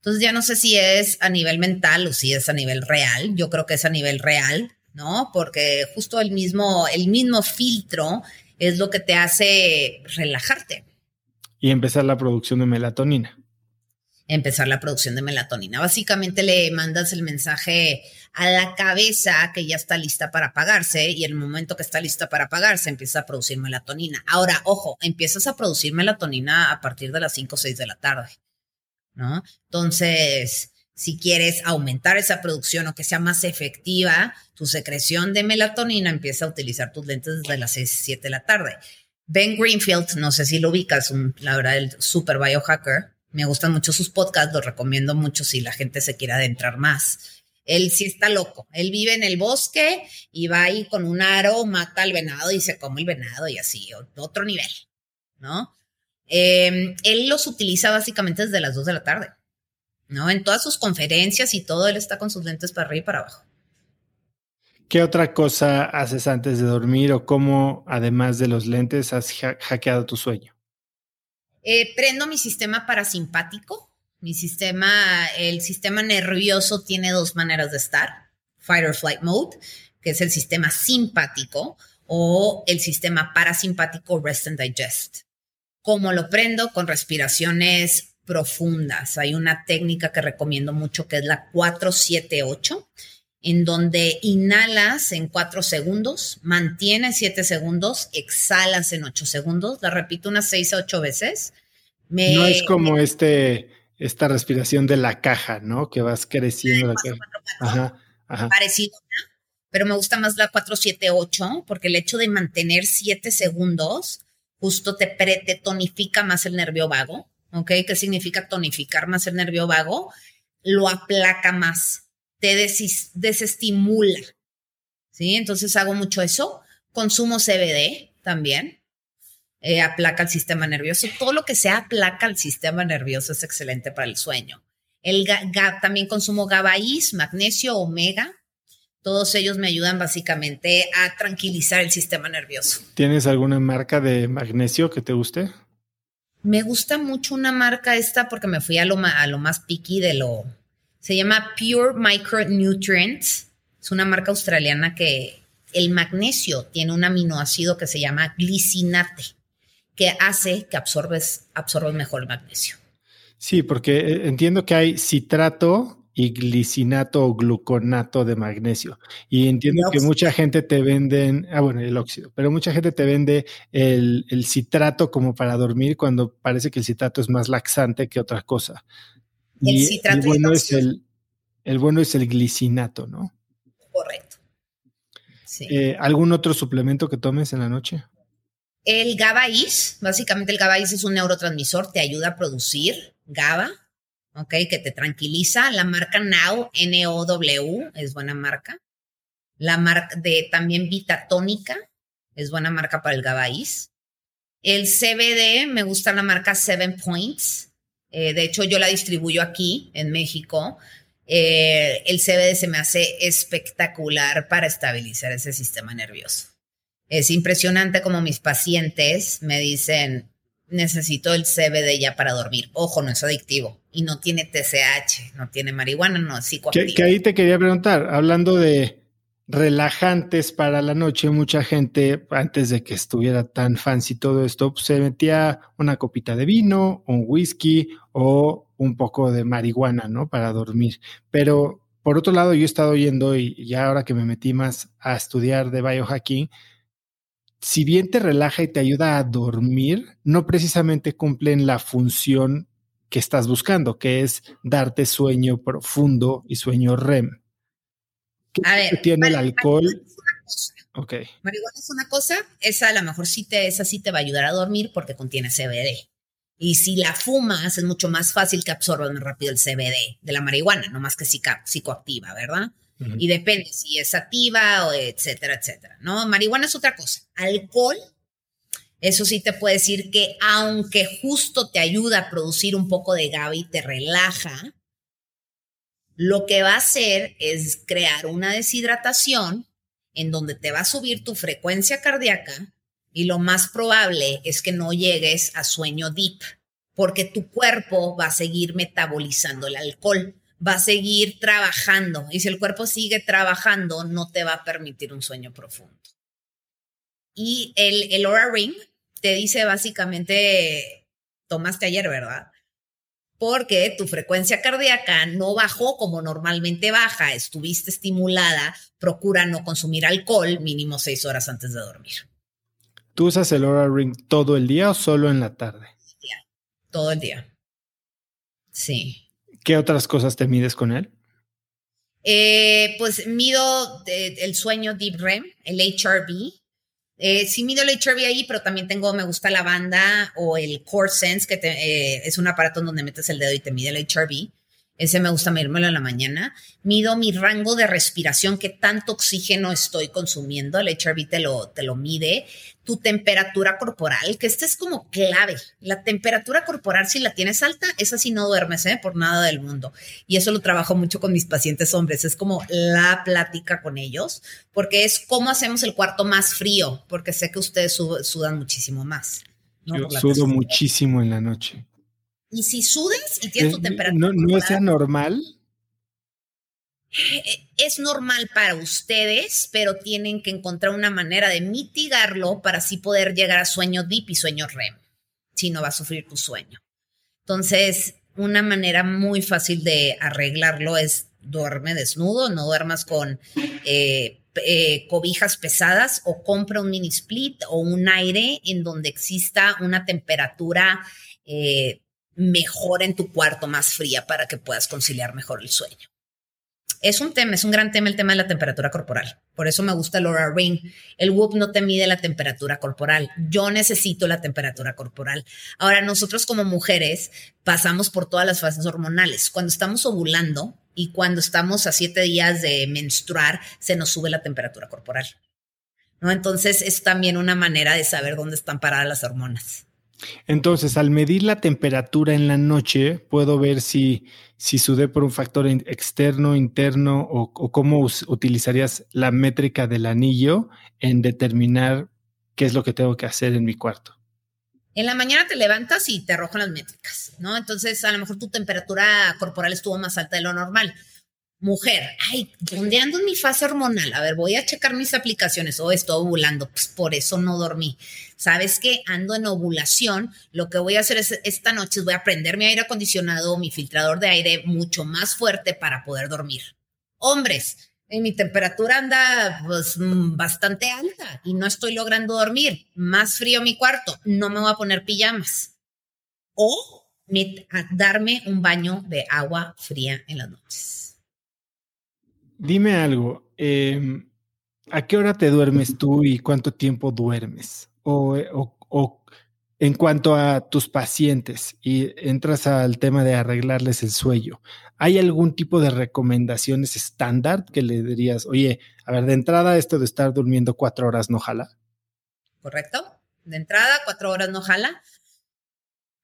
Entonces ya no sé si es a nivel mental o si es a nivel real. Yo creo que es a nivel real ¿no? Porque justo el mismo, el mismo filtro es lo que te hace relajarte. Y empezar la producción de melatonina. Empezar la producción de melatonina. Básicamente le mandas el mensaje a la cabeza que ya está lista para apagarse y el momento que está lista para apagarse empieza a producir melatonina. Ahora, ojo, empiezas a producir melatonina a partir de las 5 o 6 de la tarde, ¿no? Entonces, si quieres aumentar esa producción o que sea más efectiva, tu secreción de melatonina, empieza a utilizar tus lentes desde las 6, 7 de la tarde. Ben Greenfield, no sé si lo ubicas, la verdad, el super biohacker. Me gustan mucho sus podcasts, los recomiendo mucho si la gente se quiere adentrar más. Él sí está loco. Él vive en el bosque y va ahí con un aro, mata al venado y se come el venado y así, otro nivel, ¿no? Eh, él los utiliza básicamente desde las 2 de la tarde. ¿no? En todas sus conferencias y todo, él está con sus lentes para arriba y para abajo. ¿Qué otra cosa haces antes de dormir o cómo, además de los lentes, has hackeado tu sueño? Eh, prendo mi sistema parasimpático. Mi sistema, el sistema nervioso tiene dos maneras de estar. Fight or flight mode, que es el sistema simpático, o el sistema parasimpático rest and digest. ¿Cómo lo prendo? Con respiraciones profundas. Hay una técnica que recomiendo mucho que es la 478, en donde inhalas en 4 segundos, mantienes 7 segundos, exhalas en 8 segundos. La repito unas 6 a 8 veces. no es como este, esta respiración de la caja, ¿no? Que vas creciendo. ajá, Parecido, pero me gusta más la 478 porque el hecho de mantener 7 segundos justo te, te tonifica más el nervio vago ¿ok? ¿Qué significa tonificar más el nervio vago? Lo aplaca más, te desestimula, ¿sí? Entonces hago mucho eso. Consumo CBD también, eh, aplaca el sistema nervioso. Todo lo que sea aplaca el sistema nervioso es excelente para el sueño. El también consumo GABAIS, magnesio, omega. Todos ellos me ayudan básicamente a tranquilizar el sistema nervioso. ¿Tienes alguna marca de magnesio que te guste? Me gusta mucho una marca esta porque me fui a lo, a lo más picky de lo... Se llama Pure Micronutrients. Es una marca australiana que el magnesio tiene un aminoácido que se llama glicinate, que hace que absorbes, absorbes mejor el magnesio. Sí, porque eh, entiendo que hay citrato y glicinato o gluconato de magnesio. Y entiendo que mucha gente te venden, ah, bueno, el óxido, pero mucha gente te vende el, citrato como para dormir cuando parece que el citrato es más laxante que otra cosa. El y citrato el bueno es el, el bueno es el glicinato, ¿no? Correcto. Eh, ¿Algún otro suplemento que tomes en la noche? El GABAIS, básicamente el GABAIS es un neurotransmisor, te ayuda a producir GABA, ¿ok? Que te tranquiliza. La marca Now, N-O-W, es buena marca. La marca de también Vitatónica, es buena marca para el GABAIS. El CBD, me gusta la marca Seven Points. Eh, de hecho, yo la distribuyo aquí en México. Eh, el CBD se me hace espectacular para estabilizar ese sistema nervioso. Es impresionante como mis pacientes me dicen, necesito el CBD ya para dormir. Ojo, no es adictivo y no tiene TCH, no tiene marihuana, no es psicoactivo. Que, ahí te quería preguntar, hablando de relajantes para la noche, mucha gente antes de que estuviera tan fancy todo esto, pues, se metía una copita de vino, un whisky o un poco de marihuana, ¿no? Para dormir. Pero por otro lado, yo he estado oyendo y ya ahora que me metí más a estudiar de biohacking, si bien te relaja y te ayuda a dormir, no precisamente cumplen la función que estás buscando, que es darte sueño profundo y sueño REM. ¿Qué a ver, tiene el alcohol? Ok. Marihuana es una cosa, esa a lo mejor sí te, esa sí te va a ayudar a dormir porque contiene CBD. Y si la fumas, es mucho más fácil que absorba más rápido el CBD de la marihuana, no más que psicoactiva, ¿verdad? Y depende si es activa o etcétera, etcétera, ¿no? Marihuana es otra cosa. Alcohol, eso sí te puede decir que aunque justo te ayuda a producir un poco de GABA y te relaja, lo que va a hacer es crear una deshidratación en donde te va a subir tu frecuencia cardíaca y lo más probable es que no llegues a sueño deep, porque tu cuerpo va a seguir metabolizando el alcohol, va a seguir trabajando. Y si el cuerpo sigue trabajando, no te va a permitir un sueño profundo. Y el, el Aura Ring te dice básicamente, tomaste ayer, ¿verdad? Porque tu frecuencia cardíaca no bajó como normalmente baja, estuviste estimulada, procura no consumir alcohol mínimo seis horas antes de dormir. ¿Tú usas el Aura Ring todo el día o solo en la tarde? Todo el día. Sí. ¿Qué otras cosas te mides con él? Eh, pues mido eh, el sueño Deep REM, el HRV. Eh, sí mido el HRV ahí, pero también tengo, me gusta la banda o el Core Sense, que es un aparato donde metes el dedo y te mide el HRV. Ese me gusta medírmelo en la mañana. Mido mi rango de respiración, qué tanto oxígeno estoy consumiendo. El HRV te lo, te lo mide. Tu temperatura corporal, que esta es como clave. La temperatura corporal, si la tienes alta, esa sí no duermes, ¿eh? Por nada del mundo. Y eso lo trabajo mucho con mis pacientes hombres. Es como la plática con ellos, porque es cómo hacemos el cuarto más frío, porque sé que ustedes sudan muchísimo más. Yo sudo muchísimo en la noche. Y si sudas y tienes tu temperatura. ¿No, es normal? Eh, es normal para ustedes, pero tienen que encontrar una manera de mitigarlo para así poder llegar a sueño deep y sueño REM, si no va a sufrir tu sueño. Entonces, una manera muy fácil de arreglarlo es duerme desnudo, no duermas con eh, eh, cobijas pesadas o compra un mini split o un aire en donde exista una temperatura mejor en tu cuarto, más fría, para que puedas conciliar mejor el sueño. Es un tema, es un gran tema el tema de la temperatura corporal. Por eso me gusta el Aura Ring. El Whoop no te mide la temperatura corporal. Yo necesito la temperatura corporal. Ahora, nosotros como mujeres pasamos por todas las fases hormonales. Cuando estamos ovulando y cuando estamos a siete días de menstruar, se nos sube la temperatura corporal. ¿No? Entonces es también una manera de saber dónde están paradas las hormonas. Entonces, al medir la temperatura en la noche, puedo ver si, si sudé por un factor externo, interno o, cómo utilizarías la métrica del anillo en determinar qué es lo que tengo que hacer en mi cuarto. En la mañana te levantas y te arrojan las métricas, ¿no? Entonces, a lo mejor tu temperatura corporal estuvo más alta de lo normal. mujer, ay, ¿dónde ando en mi fase hormonal? A ver, voy a checar mis aplicaciones. O oh, estoy ovulando, pues por eso no dormí. ¿Sabes qué? Ando en ovulación. Lo que voy a hacer es esta noche voy a prender mi aire acondicionado, mi filtrador de aire mucho más fuerte para poder dormir. Hombres, mi temperatura anda pues mm, bastante alta y no estoy logrando dormir. Más frío mi cuarto, no me voy a poner pijamas. O darme un baño de agua fría en las noches. Dime algo, em, ¿a qué hora te duermes tú y cuánto tiempo duermes? O, en cuanto a tus pacientes y entras al tema de arreglarles el sueño, ¿hay algún tipo de recomendaciones estándar que le dirías, oye, a ver, de entrada esto de estar durmiendo cuatro horas no jala? Correcto. De entrada, cuatro horas no jala.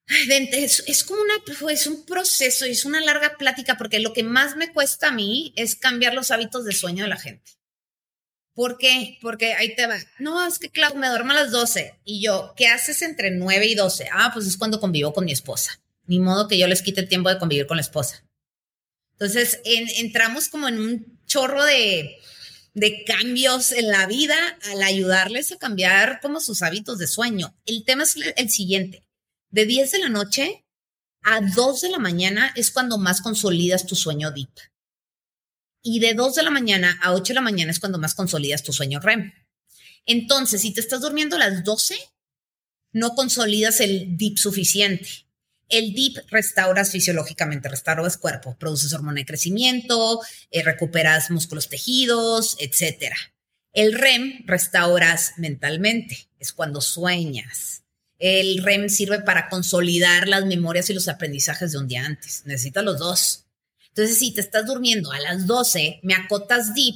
Es, es, como una, pues, un proceso y es una larga plática porque lo que más me cuesta a mí es cambiar los hábitos de sueño de la gente. ¿Por qué? Porque ahí te va. No, es que claro, me duermo a las 12 y yo, ¿qué haces entre 9 y 12? Ah, pues es cuando convivo con mi esposa. Ni modo que yo les quite el tiempo de convivir con la esposa. Entonces, entramos como en un chorro de, de cambios en la vida al ayudarles a cambiar como sus hábitos de sueño. El tema es el siguiente de 10 de la noche a 2 de la mañana es cuando más consolidas tu sueño deep. Y de 2 de la mañana a 8 de la mañana es cuando más consolidas tu sueño REM. Entonces, si te estás durmiendo a las 12, no consolidas el deep suficiente. El deep restauras fisiológicamente, restauras cuerpo, produces hormona de crecimiento, eh, recuperas músculos tejidos, etc. El REM restauras mentalmente, es cuando sueñas. El REM sirve para consolidar las memorias y los aprendizajes de un día antes. Necesitas los dos. Entonces, si te estás durmiendo a las 12, me acotas deep,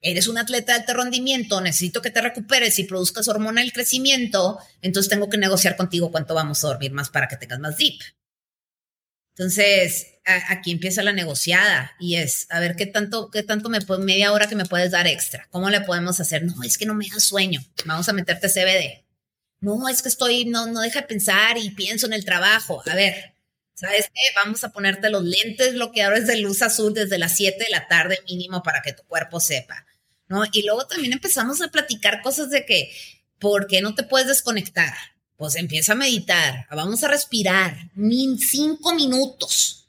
eres un atleta de alto rendimiento, necesito que te recuperes y produzcas hormona del crecimiento, entonces tengo que negociar contigo cuánto vamos a dormir más para que tengas más deep. Entonces, aquí empieza la negociada y es, a ver, ¿qué tanto, qué tanto me media hora que me puedes dar extra? ¿Cómo le podemos hacer? No, es que no me da sueño. Vamos a meterte CBD no, es que estoy, no, no deja de pensar y pienso en el trabajo. A ver, ¿sabes qué? Vamos a ponerte los lentes bloqueadores de luz azul desde las 7 de la tarde mínimo para que tu cuerpo sepa, ¿no? Y luego también empezamos a platicar cosas de que, ¿por qué no te puedes desconectar? Pues empieza a meditar, vamos a respirar, min cinco minutos.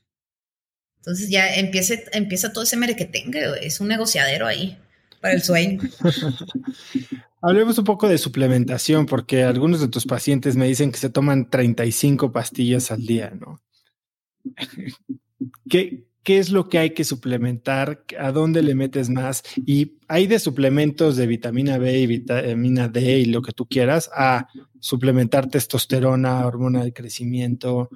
Entonces ya empieza, empieza todo ese merequetengue, es un negociadero ahí para el sueño. Hablemos un poco de suplementación, porque algunos de tus pacientes me dicen que se toman 35 pastillas al día, ¿no? ¿Qué, ¿Qué es lo que hay que suplementar? ¿A dónde le metes más? Y hay de suplementos de vitamina B y vitamina D y lo que tú quieras a suplementar testosterona, hormona de crecimiento.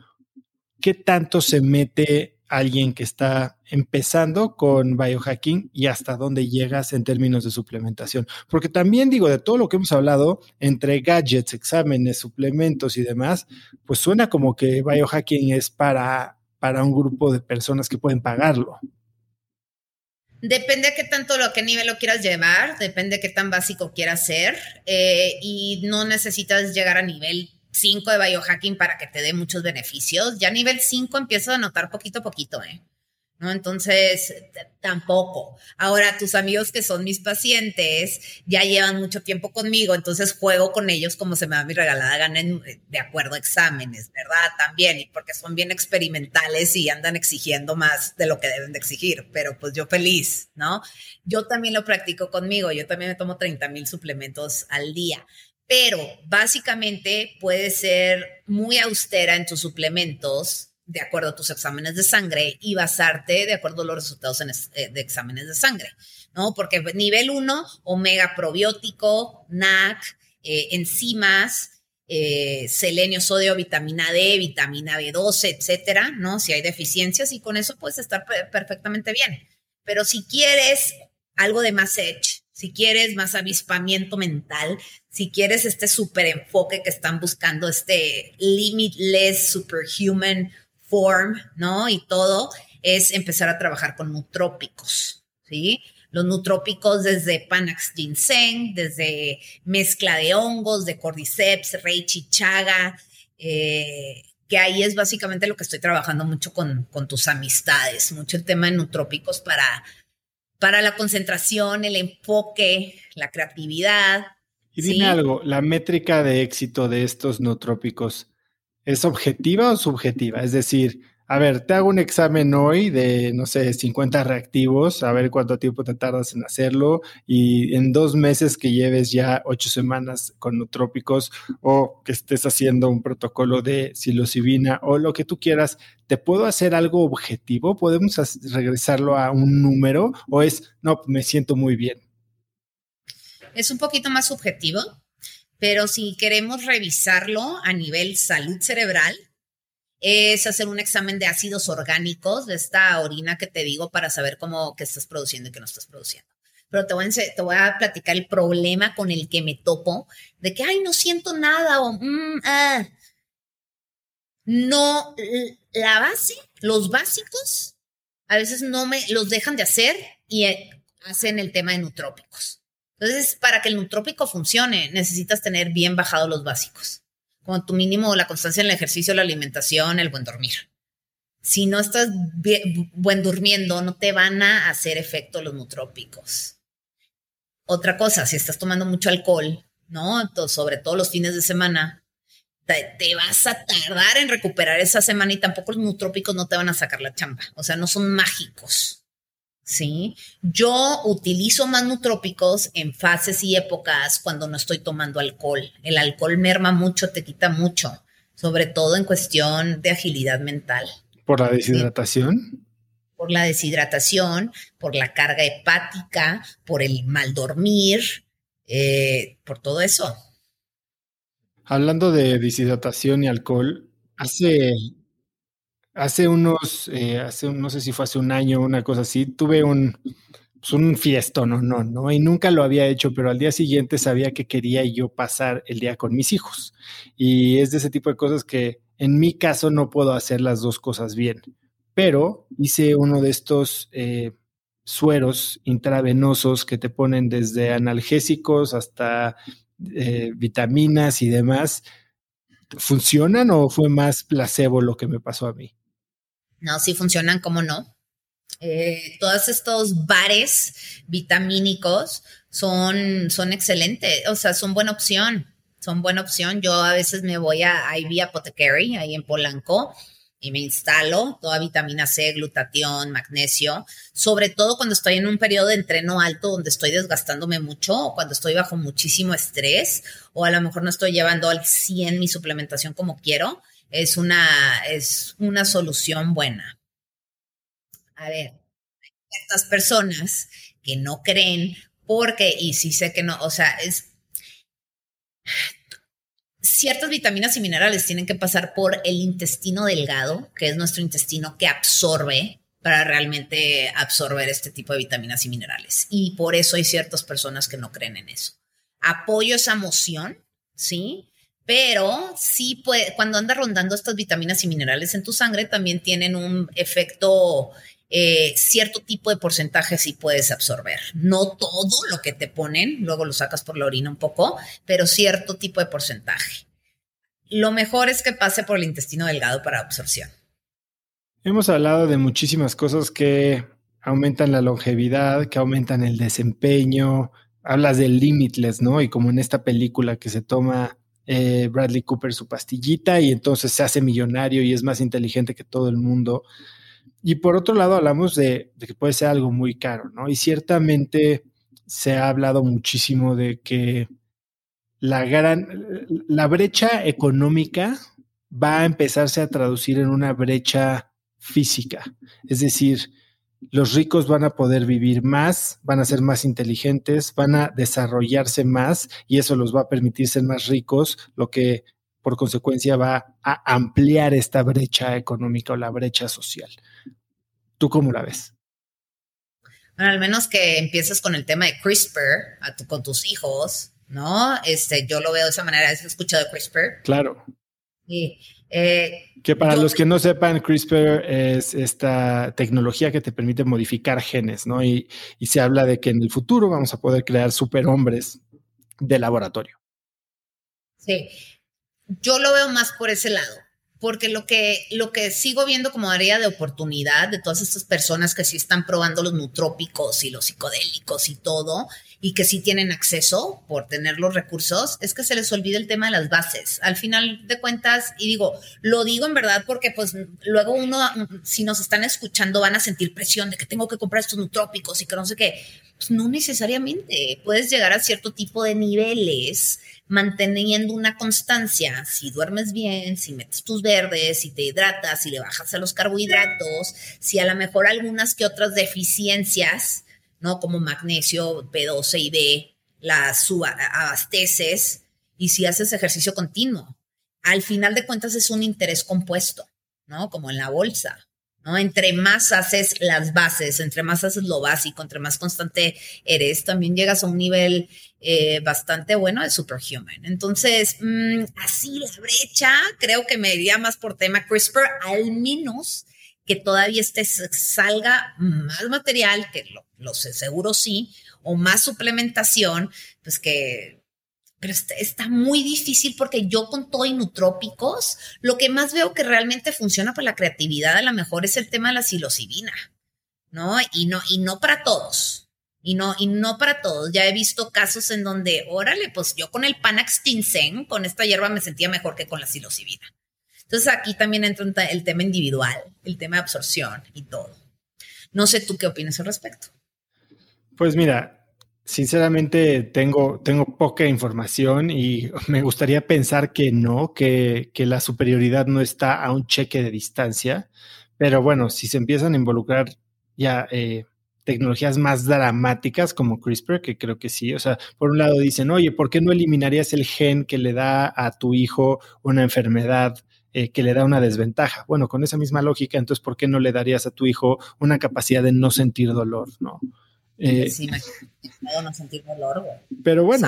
¿Qué tanto se mete alguien que está empezando con biohacking y hasta dónde llegas en términos de suplementación. Porque también digo, de todo lo que hemos hablado, entre gadgets, exámenes, suplementos y demás, pues suena como que biohacking es para, para un grupo de personas que pueden pagarlo. Depende de qué tanto, lo, qué nivel lo quieras llevar, depende de qué tan básico quieras ser eh, y no necesitas llegar a nivel 5 de biohacking para que te dé muchos beneficios. Ya nivel 5 empiezas a notar poquito a poquito, ¿eh? ¿No? Entonces, tampoco. Ahora, tus amigos que son mis pacientes ya llevan mucho tiempo conmigo, entonces juego con ellos como se me da mi regalada gana de acuerdo a exámenes, ¿verdad? También, y porque son bien experimentales y andan exigiendo más de lo que deben de exigir, pero pues yo feliz, ¿no? Yo también lo practico conmigo, yo también me tomo 30 mil suplementos al día, pero básicamente puede ser muy austera en tus suplementos de acuerdo a tus exámenes de sangre y basarte de acuerdo a los resultados eh, de exámenes de sangre, ¿no? Porque nivel 1, omega probiótico, NAC, eh, enzimas, eh, selenio, sodio, vitamina D, vitamina B12, etcétera, ¿no? Si hay deficiencias y con eso puedes estar perfectamente bien. Pero si quieres algo de más edge, si quieres más avispamiento mental, si quieres este super enfoque que están buscando, este limitless, superhuman form, ¿no? Y todo, es empezar a trabajar con nutrópicos, ¿sí? Los nutrópicos desde Panax ginseng, desde mezcla de hongos, de cordyceps, reichi chaga, eh, que ahí es básicamente lo que estoy trabajando mucho con, con tus amistades, mucho el tema de nutrópicos para, para la concentración, el enfoque, la creatividad. Y dime algo, la métrica de éxito de estos nutrópicos, ¿es objetiva o subjetiva? Es decir, a ver, te hago un examen hoy de, no sé, 50 reactivos, a ver cuánto tiempo te tardas en hacerlo y en dos meses que lleves ya ocho semanas con nutrópicos o que estés haciendo un protocolo de psilocibina o lo que tú quieras, ¿te puedo hacer algo objetivo? ¿Podemos regresarlo a un número o es, no, me siento muy bien? Es un poquito más subjetivo, pero si queremos revisarlo a nivel salud cerebral, es hacer un examen de ácidos orgánicos, de esta orina que te digo para saber cómo que estás produciendo y qué no estás produciendo. Pero te voy, a, te voy a platicar el problema con el que me topo, de que, ay, no siento nada o, mm, ah. no, la base, los básicos, a veces no me los dejan de hacer y eh, hacen el tema de nutrópicos. Entonces, para que el nutrópico funcione, necesitas tener bien bajados los básicos como tu mínimo la constancia en el ejercicio, la alimentación, el buen dormir. Si no estás buen durmiendo, no te van a hacer efecto los nutrópicos. Otra cosa, si estás tomando mucho alcohol, ¿no? sobre todo los fines de semana, te, te, vas a tardar en recuperar esa semana y tampoco los nutrópicos no te van a sacar la chamba. O sea, no son mágicos. ¿Sí? Yo utilizo más nutrópicos en fases y épocas cuando no estoy tomando alcohol. El alcohol merma mucho, te quita mucho, sobre todo en cuestión de agilidad mental. ¿Por la deshidratación? Por la deshidratación, por la carga hepática, por el mal dormir, eh, por todo eso. Hablando de deshidratación y alcohol, hace Hace unos, eh, hace no sé si fue hace un año, una cosa así, tuve un, pues un fiesto, no, no, no, y nunca lo había hecho, pero al día siguiente sabía que quería yo pasar el día con mis hijos. Y es de ese tipo de cosas que en mi caso no puedo hacer las dos cosas bien, pero hice uno de estos eh, sueros intravenosos que te ponen desde analgésicos hasta eh, vitaminas y demás. ¿Funcionan o fue más placebo lo que me pasó a mí? No, sí funcionan, ¿cómo no? Eh, todos estos bares vitamínicos son, son excelentes, o sea, son buena opción, son buena opción. Yo a veces me voy a Ivy Apothecary, ahí en Polanco, y me instalo toda vitamina C, glutatión, magnesio, sobre todo cuando estoy en un periodo de entreno alto donde estoy desgastándome mucho cuando estoy bajo muchísimo estrés o a lo mejor no estoy llevando al 100 mi suplementación como quiero es una, es una solución buena. A ver, ciertas personas que no creen porque, y sí sé que no, o sea, es ciertas vitaminas y minerales tienen que pasar por el intestino delgado, que es nuestro intestino que absorbe para realmente absorber este tipo de vitaminas y minerales. Y por eso hay ciertas personas que no creen en eso. Apoyo esa moción, ¿sí? Pero sí puede, cuando anda rondando estas vitaminas y minerales en tu sangre, también tienen un efecto, eh, cierto tipo de porcentaje sí puedes absorber. No todo lo que te ponen, luego lo sacas por la orina un poco, pero cierto tipo de porcentaje. Lo mejor es que pase por el intestino delgado para absorción. Hemos hablado de muchísimas cosas que aumentan la longevidad, que aumentan el desempeño. Hablas del limitless, ¿no? Y como en esta película que se toma eh, Bradley Cooper su pastillita y entonces se hace millonario y es más inteligente que todo el mundo. Y por otro lado, hablamos de, que puede ser algo muy caro, ¿no? Y ciertamente se ha hablado muchísimo de que la gran, la brecha económica va a empezarse a traducir en una brecha física. Es decir, los ricos van a poder vivir más, van a ser más inteligentes, van a desarrollarse más y eso los va a permitir ser más ricos, lo que por consecuencia va a ampliar esta brecha económica o la brecha social. ¿Tú cómo la ves? Bueno, al menos que empieces con el tema de CRISPR con tus hijos, ¿no? Este, yo lo veo de esa manera. ¿Has escuchado de CRISPR? Claro. Sí. Eh, que para los que no sepan, CRISPR es esta tecnología que te permite modificar genes, ¿no? Y, y se habla de que en el futuro vamos a poder crear superhombres de laboratorio. Sí, yo lo veo más por ese lado, porque lo que, lo que sigo viendo como área de oportunidad de todas estas personas que sí están probando los nutrópicos y los psicodélicos y todo, y que sí tienen acceso por tener los recursos, es que se les olvida el tema de las bases. Al final de cuentas, y digo, lo digo en verdad porque pues luego uno, si nos están escuchando, van a sentir presión de que tengo que comprar estos nutrópicos y que no sé qué. Pues no necesariamente. Puedes llegar a cierto tipo de niveles manteniendo una constancia. Si duermes bien, si metes tus verdes, si te hidratas, si le bajas a los carbohidratos, si a lo mejor algunas que otras deficiencias, ¿no? Como magnesio, B12 y B, las abasteces y si haces ejercicio continuo. Al final de cuentas es un interés compuesto, ¿no? Como en la bolsa. ¿no? Entre más haces las bases, entre más haces lo básico, entre más constante eres, también llegas a un nivel eh, bastante bueno de superhuman. Entonces, mm, así la brecha, creo que me iría más por tema CRISPR, al menos que todavía este salga más material, que lo, lo seguro sí, o más suplementación, pues que pero está, muy difícil porque yo con todo y nutrópicos, lo que más veo que realmente funciona para la creatividad a lo mejor es el tema de la psilocibina, ¿no? Y no, y no para todos. Y no, y no para todos. Ya he visto casos en donde, órale, pues yo con el Panax Ginseng, con esta hierba me sentía mejor que con la psilocibina. Entonces aquí también entra el tema individual, el tema de absorción y todo. No sé tú qué opinas al respecto. Pues mira, Sinceramente, tengo, tengo poca información y me gustaría pensar que no, que, que, la superioridad no está a un cheque de distancia. Pero bueno, si se empiezan a involucrar ya eh, tecnologías más dramáticas como CRISPR, que creo que sí, o sea, por un lado dicen, oye, ¿por qué no eliminarías el gen que le da a tu hijo una enfermedad? Eh, que le da una desventaja. Bueno, con esa misma lógica, entonces, ¿por qué no le darías a tu hijo una capacidad de no sentir dolor? ¿no? Eh, no sentir dolor, Pero bueno,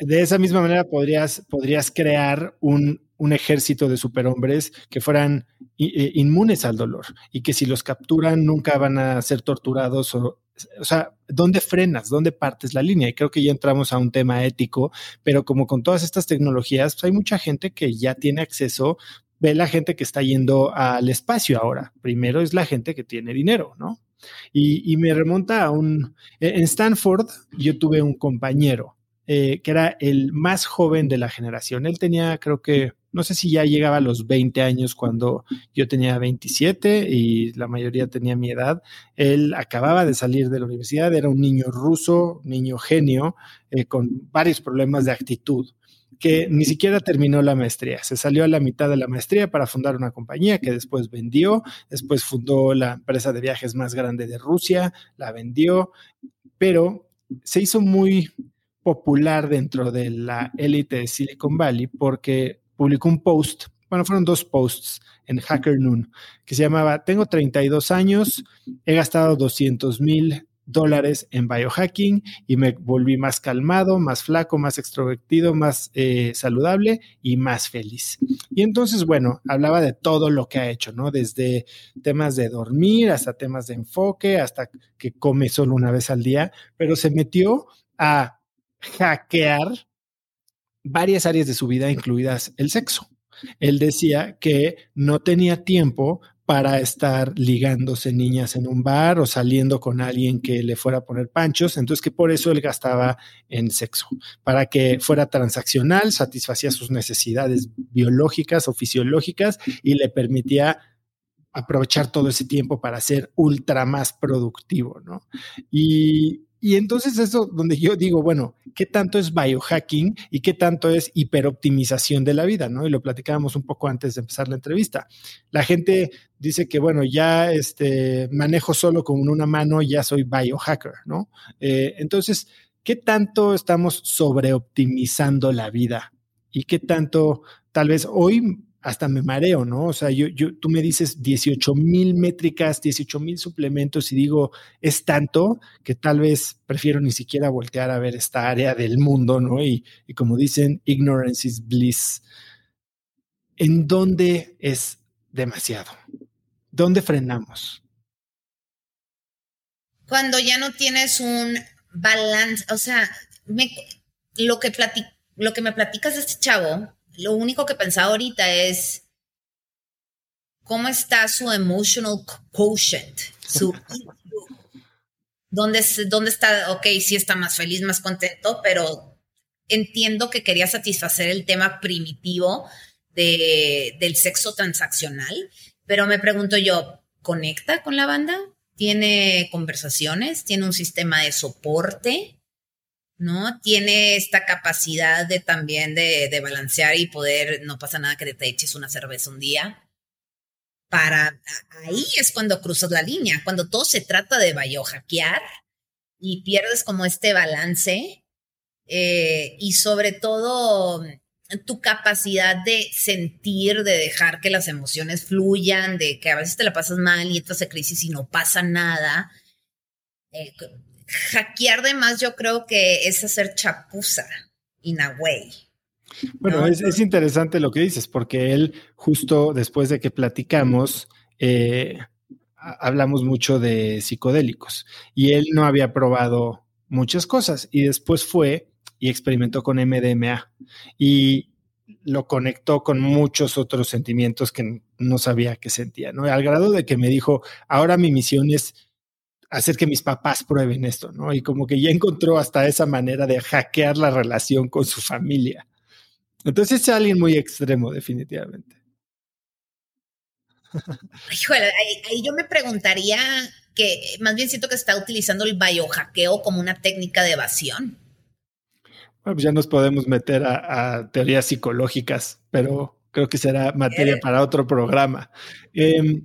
de esa misma manera podrías, podrías crear un, un ejército de superhombres que fueran eh, inmunes al dolor y que si los capturan nunca van a ser torturados o, o sea, ¿dónde frenas? ¿Dónde partes la línea? Y creo que ya entramos a un tema ético, pero como con todas estas tecnologías, pues hay mucha gente que ya tiene acceso ve la gente que está yendo al espacio ahora. Primero es la gente que tiene dinero, ¿no? Y, me remonta a un... En Stanford yo tuve un compañero eh, que era el más joven de la generación. Él tenía, creo que, no sé si ya llegaba a los 20 años cuando yo tenía 27 y la mayoría tenía mi edad. Él acababa de salir de la universidad, era un niño ruso, niño genio, eh, con varios problemas de actitud que ni siquiera terminó la maestría. Se salió a la mitad de la maestría para fundar una compañía que después vendió, después fundó la empresa de viajes más grande de Rusia, la vendió, pero se hizo muy popular dentro de la élite de Silicon Valley porque publicó un post, bueno, fueron dos posts en Hacker Noon, que se llamaba, tengo 32 años, he gastado 200 mil dólares en biohacking y me volví más calmado, más flaco, más extrovertido, más eh, saludable y más feliz. Y entonces, bueno, hablaba de todo lo que ha hecho, ¿no? Desde temas de dormir hasta temas de enfoque, hasta que come solo una vez al día, pero se metió a hackear varias áreas de su vida, incluidas el sexo. Él decía que no tenía tiempo para estar ligándose niñas en un bar o saliendo con alguien que le fuera a poner panchos, entonces que por eso él gastaba en sexo, para que fuera transaccional, satisfacía sus necesidades biológicas o fisiológicas y le permitía aprovechar todo ese tiempo para ser ultra más productivo, ¿no? Y, y entonces eso donde yo digo, bueno, ¿qué tanto es biohacking y qué tanto es hiperoptimización de la vida? ¿no? Y lo platicábamos un poco antes de empezar la entrevista. La gente dice que, bueno, ya este, manejo solo con una mano, ya soy biohacker, ¿no? Eh, entonces, ¿qué tanto estamos sobreoptimizando la vida? ¿Y qué tanto, tal vez hoy hasta me mareo, ¿no? O sea, yo, yo, tú me dices 18 mil métricas, 18 mil suplementos y digo, es tanto que tal vez prefiero ni siquiera voltear a ver esta área del mundo, ¿no? Y, y como dicen, ignorance is bliss. ¿En dónde es demasiado? ¿Dónde frenamos? Cuando ya no tienes un balance, o sea, me, lo, que lo que me platicas de este chavo lo único que pensaba ahorita es, cómo está su emotional quotient, su ¿Dónde, ¿Dónde está? Ok, sí está más feliz, más contento, pero entiendo que quería satisfacer el tema primitivo de, del sexo transaccional, pero me pregunto yo, ¿conecta con la banda? ¿Tiene conversaciones? ¿Tiene un sistema de soporte? ¿No? Tiene esta capacidad de también de, balancear y poder, no pasa nada que te eches una cerveza un día para ahí es cuando cruzas la línea, cuando todo se trata de biohackear y pierdes como este balance eh, y sobre todo tu capacidad de sentir, de dejar que las emociones fluyan, de que a veces te la pasas mal y entras en crisis y no pasa nada. Eh, hackear de más yo creo que es hacer chapuza, in a way. Bueno, es, interesante lo que dices, porque él, justo después de que platicamos, eh, hablamos mucho de psicodélicos y él no había probado muchas cosas y después fue y experimentó con MDMA y lo conectó con muchos otros sentimientos que no sabía que sentía, ¿no? Al grado de que me dijo, ahora mi misión es hacer que mis papás prueben esto, ¿no? Y como que ya encontró hasta esa manera de hackear la relación con su familia. Entonces es alguien muy extremo, definitivamente. Híjole, ahí, yo me preguntaría que más bien siento que está utilizando el biohackeo como una técnica de evasión. Bueno, pues ya nos podemos meter a, teorías psicológicas, pero creo que será materia para otro programa. Eh,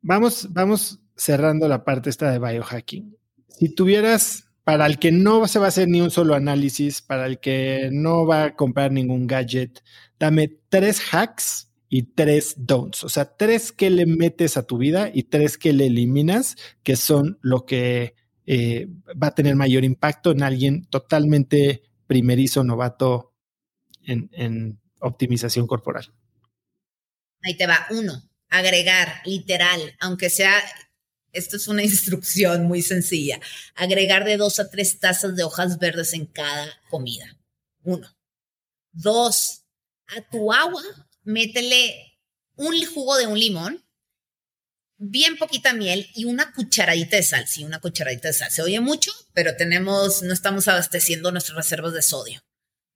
vamos, vamos cerrando la parte esta de biohacking. Si tuvieras para el que no se va a hacer ni un solo análisis, para el que no va a comprar ningún gadget, dame tres hacks y tres don'ts. O sea, tres que le metes a tu vida y tres que le eliminas, que son lo que eh, va a tener mayor impacto en alguien totalmente primerizo, novato en, en optimización corporal. Ahí te va. Uno, agregar, literal, aunque sea esto es una instrucción muy sencilla. Agregar de dos a tres tazas de hojas verdes en cada comida. Uno. Dos, a tu agua, métele un jugo de un limón, bien poquita miel y una cucharadita de sal. Sí, una cucharadita de sal. Se oye mucho, pero tenemos, no estamos abasteciendo nuestras reservas de sodio.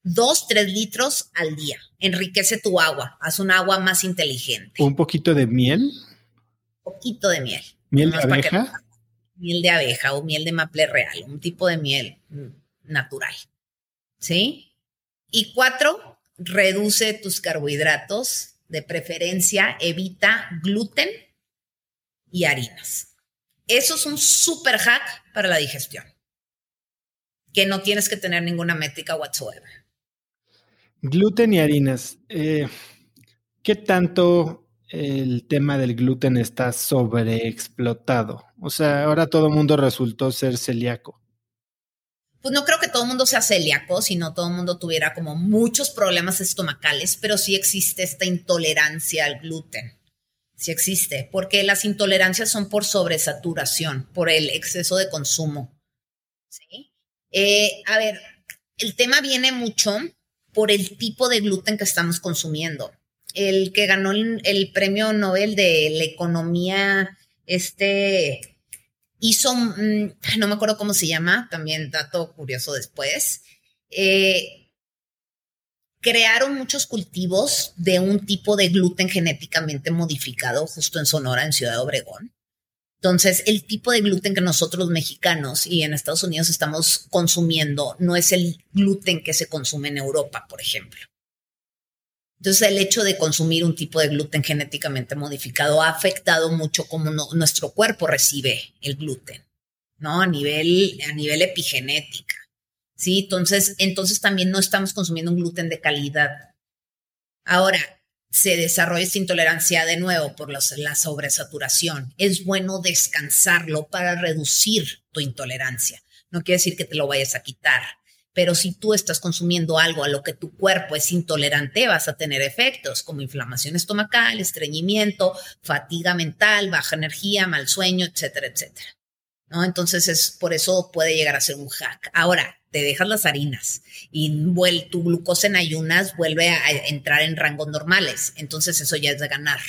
Dos, tres litros al día. Enriquece tu agua. Haz un agua más inteligente. ¿Un poquito de miel? Poquito de miel. ¿Miel de abeja? miel de abeja o miel de maple real, un tipo de miel natural. ¿Sí? Y cuatro, reduce tus carbohidratos, de preferencia evita gluten y harinas. Eso es un super hack para la digestión, que no tienes que tener ninguna métrica whatsoever. Gluten y harinas. Eh, ¿Qué tanto el tema del gluten está sobreexplotado. O sea, ahora todo el mundo resultó ser celíaco. Pues no creo que todo el mundo sea celíaco, sino todo el mundo tuviera como muchos problemas estomacales, pero sí existe esta intolerancia al gluten. Sí existe, porque las intolerancias son por sobresaturación, por el exceso de consumo. ¿Sí? Eh, a ver, el tema viene mucho por el tipo de gluten que estamos consumiendo el que ganó el, premio Nobel de la economía, este, hizo, mm, no me acuerdo cómo se llama, también dato curioso después, eh, crearon muchos cultivos de un tipo de gluten genéticamente modificado justo en Sonora, en Ciudad Obregón. Entonces, el tipo de gluten que nosotros los mexicanos y en Estados Unidos estamos consumiendo no es el gluten que se consume en Europa, por ejemplo. Entonces, el hecho de consumir un tipo de gluten genéticamente modificado ha afectado mucho cómo nuestro cuerpo recibe el gluten, ¿no? A nivel, a nivel epigenética. ¿Sí? Entonces, entonces también no estamos consumiendo un gluten de calidad. Ahora, se desarrolla esta intolerancia de nuevo por la sobresaturación. Es bueno descansarlo para reducir tu intolerancia. No quiere decir que te lo vayas a quitar, pero si tú estás consumiendo algo a lo que tu cuerpo es intolerante, vas a tener efectos como inflamación estomacal, estreñimiento, fatiga mental, baja energía, mal sueño, etcétera, etcétera. ¿No? Entonces es por eso puede llegar a ser un hack. Ahora, te dejas las harinas y tu glucosa en ayunas vuelve a entrar en rangos normales. Entonces eso ya es de ganar.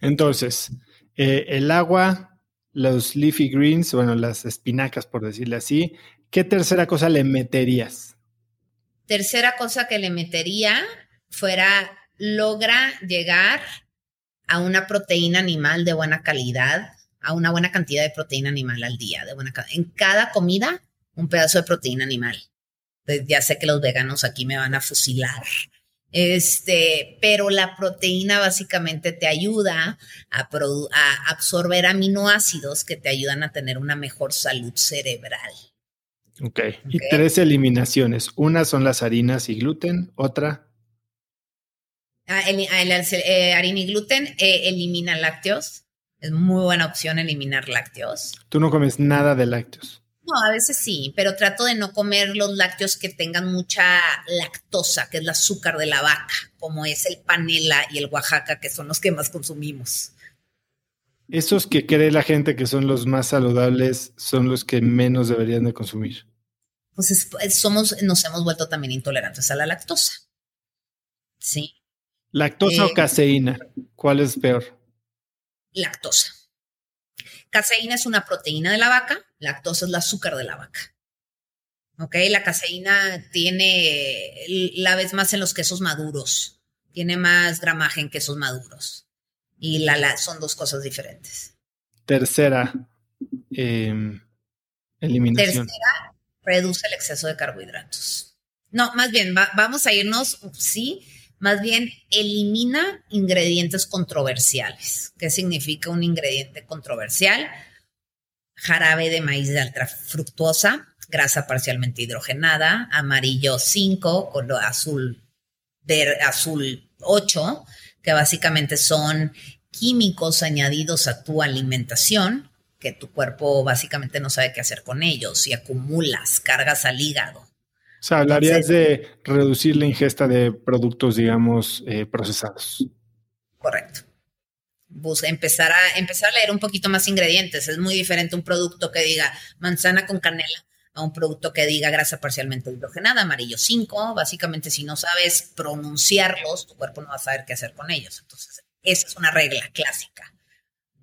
Entonces, eh, el agua, los leafy greens, bueno, las espinacas, por decirle así, ¿qué tercera cosa le meterías? Tercera cosa que le metería fuera, logra llegar a una proteína animal de buena calidad, a una buena cantidad de proteína animal al día, de buena En cada comida, un pedazo de proteína animal. ya sé que los veganos aquí me van a fusilar, este, pero la proteína básicamente te ayuda a, absorber aminoácidos que te ayudan a tener una mejor salud cerebral. Ok, y tres eliminaciones. Una son las harinas y gluten, otra. Ah, el, eh, harina y gluten eh, elimina lácteos. Es muy buena opción eliminar lácteos. Tú no comes nada de lácteos. No, a veces sí, pero trato de no comer los lácteos que tengan mucha lactosa, que es el azúcar de la vaca, como es el panela y el Oaxaca, que son los que más consumimos. Esos que cree la gente que son los más saludables son los que menos deberían de consumir. Pues somos, nos hemos vuelto también intolerantes a la lactosa. Sí. ¿Lactosa o eh, caseína? ¿Cuál es peor? Lactosa. Caseína es una proteína de la vaca, lactosa es el azúcar de la vaca. ¿Ok? La caseína tiene, la vez más en los quesos maduros, tiene más gramaje en quesos maduros. Y la, son dos cosas diferentes. Tercera, em, eliminación. Tercera, reduce el exceso de carbohidratos. No, más bien, vamos a irnos, sí, más bien elimina ingredientes controversiales. ¿Qué significa un ingrediente controversial? Jarabe de maíz de alta fructuosa, grasa parcialmente hidrogenada, amarillo 5, color azul, azul 8, que básicamente son químicos añadidos a tu alimentación, que tu cuerpo básicamente no sabe qué hacer con ellos y acumulas cargas al hígado o sea, hablarías de reducir la ingesta de productos, digamos, eh, procesados. Correcto. empezar, a, empezar a leer un poquito más ingredientes. Es muy diferente un producto que diga manzana con canela a un producto que diga grasa parcialmente hidrogenada, amarillo 5. Básicamente, si no sabes pronunciarlos, tu cuerpo no va a saber qué hacer con ellos. Entonces, esa es una regla clásica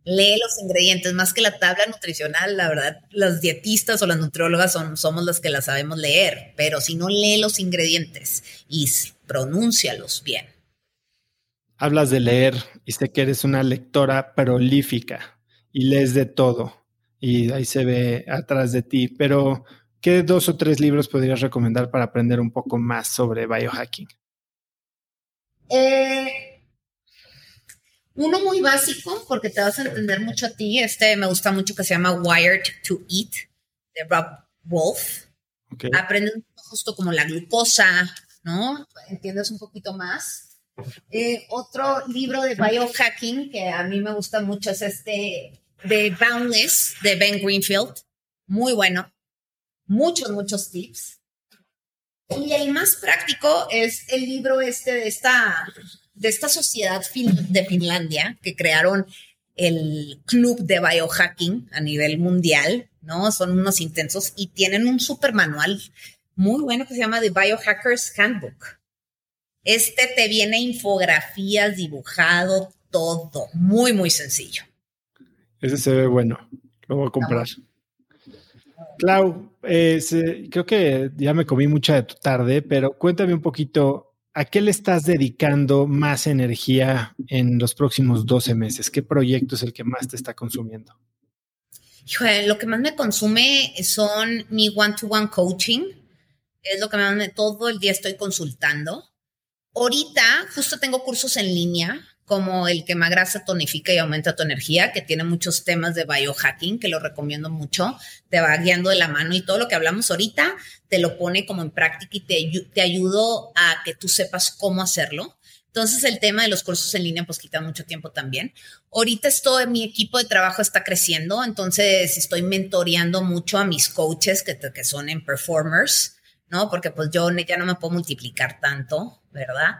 lee los ingredientes, más que la tabla nutricional, la verdad, las dietistas o las nutriólogas son, somos las que la sabemos leer, pero si no lee los ingredientes y pronúncialos bien. Hablas de leer y sé que eres una lectora prolífica y lees de todo y ahí se ve atrás de ti, pero ¿qué dos o tres libros podrías recomendar para aprender un poco más sobre biohacking? Eh, uno muy básico, porque te vas a entender mucho a ti. Este me gusta mucho que se llama Wired to Eat, de Rob Wolf. Aprendes justo como la glucosa, ¿no? Entiendes un poquito más. Eh, otro libro de biohacking que a mí me gusta mucho es este de Boundless de Ben Greenfield. Muy bueno. Muchos, muchos tips. Y el más práctico es el libro este de esta de esta sociedad de Finlandia que crearon el club de biohacking a nivel mundial, ¿no? Son unos intensos y tienen un super manual muy bueno que se llama The Biohackers Handbook. Este te viene infografías, dibujado, todo, muy, muy sencillo. Ese se ve bueno, lo voy a comprar. Clau, eh, creo que ya me comí mucha de tu tarde, pero cuéntame un poquito ¿a qué le estás dedicando más energía en los próximos 12 meses? ¿Qué proyecto es el que más te está consumiendo? lo que más me consume son mi one-to-one coaching. Es lo que más me, todo el día estoy consultando. Ahorita justo tengo cursos en línea como el quema grasa tonifica y aumenta tu energía, que tiene muchos temas de biohacking, que lo recomiendo mucho, te va guiando de la mano y todo lo que hablamos ahorita te lo pone como en práctica y te, te ayudo a que tú sepas cómo hacerlo. Entonces el tema de los cursos en línea pues quita mucho tiempo también. Ahorita estoy, mi equipo de trabajo está creciendo, entonces estoy mentoreando mucho a mis coaches que, que son en performers, ¿no? Porque pues yo ya no me puedo multiplicar tanto, ¿verdad?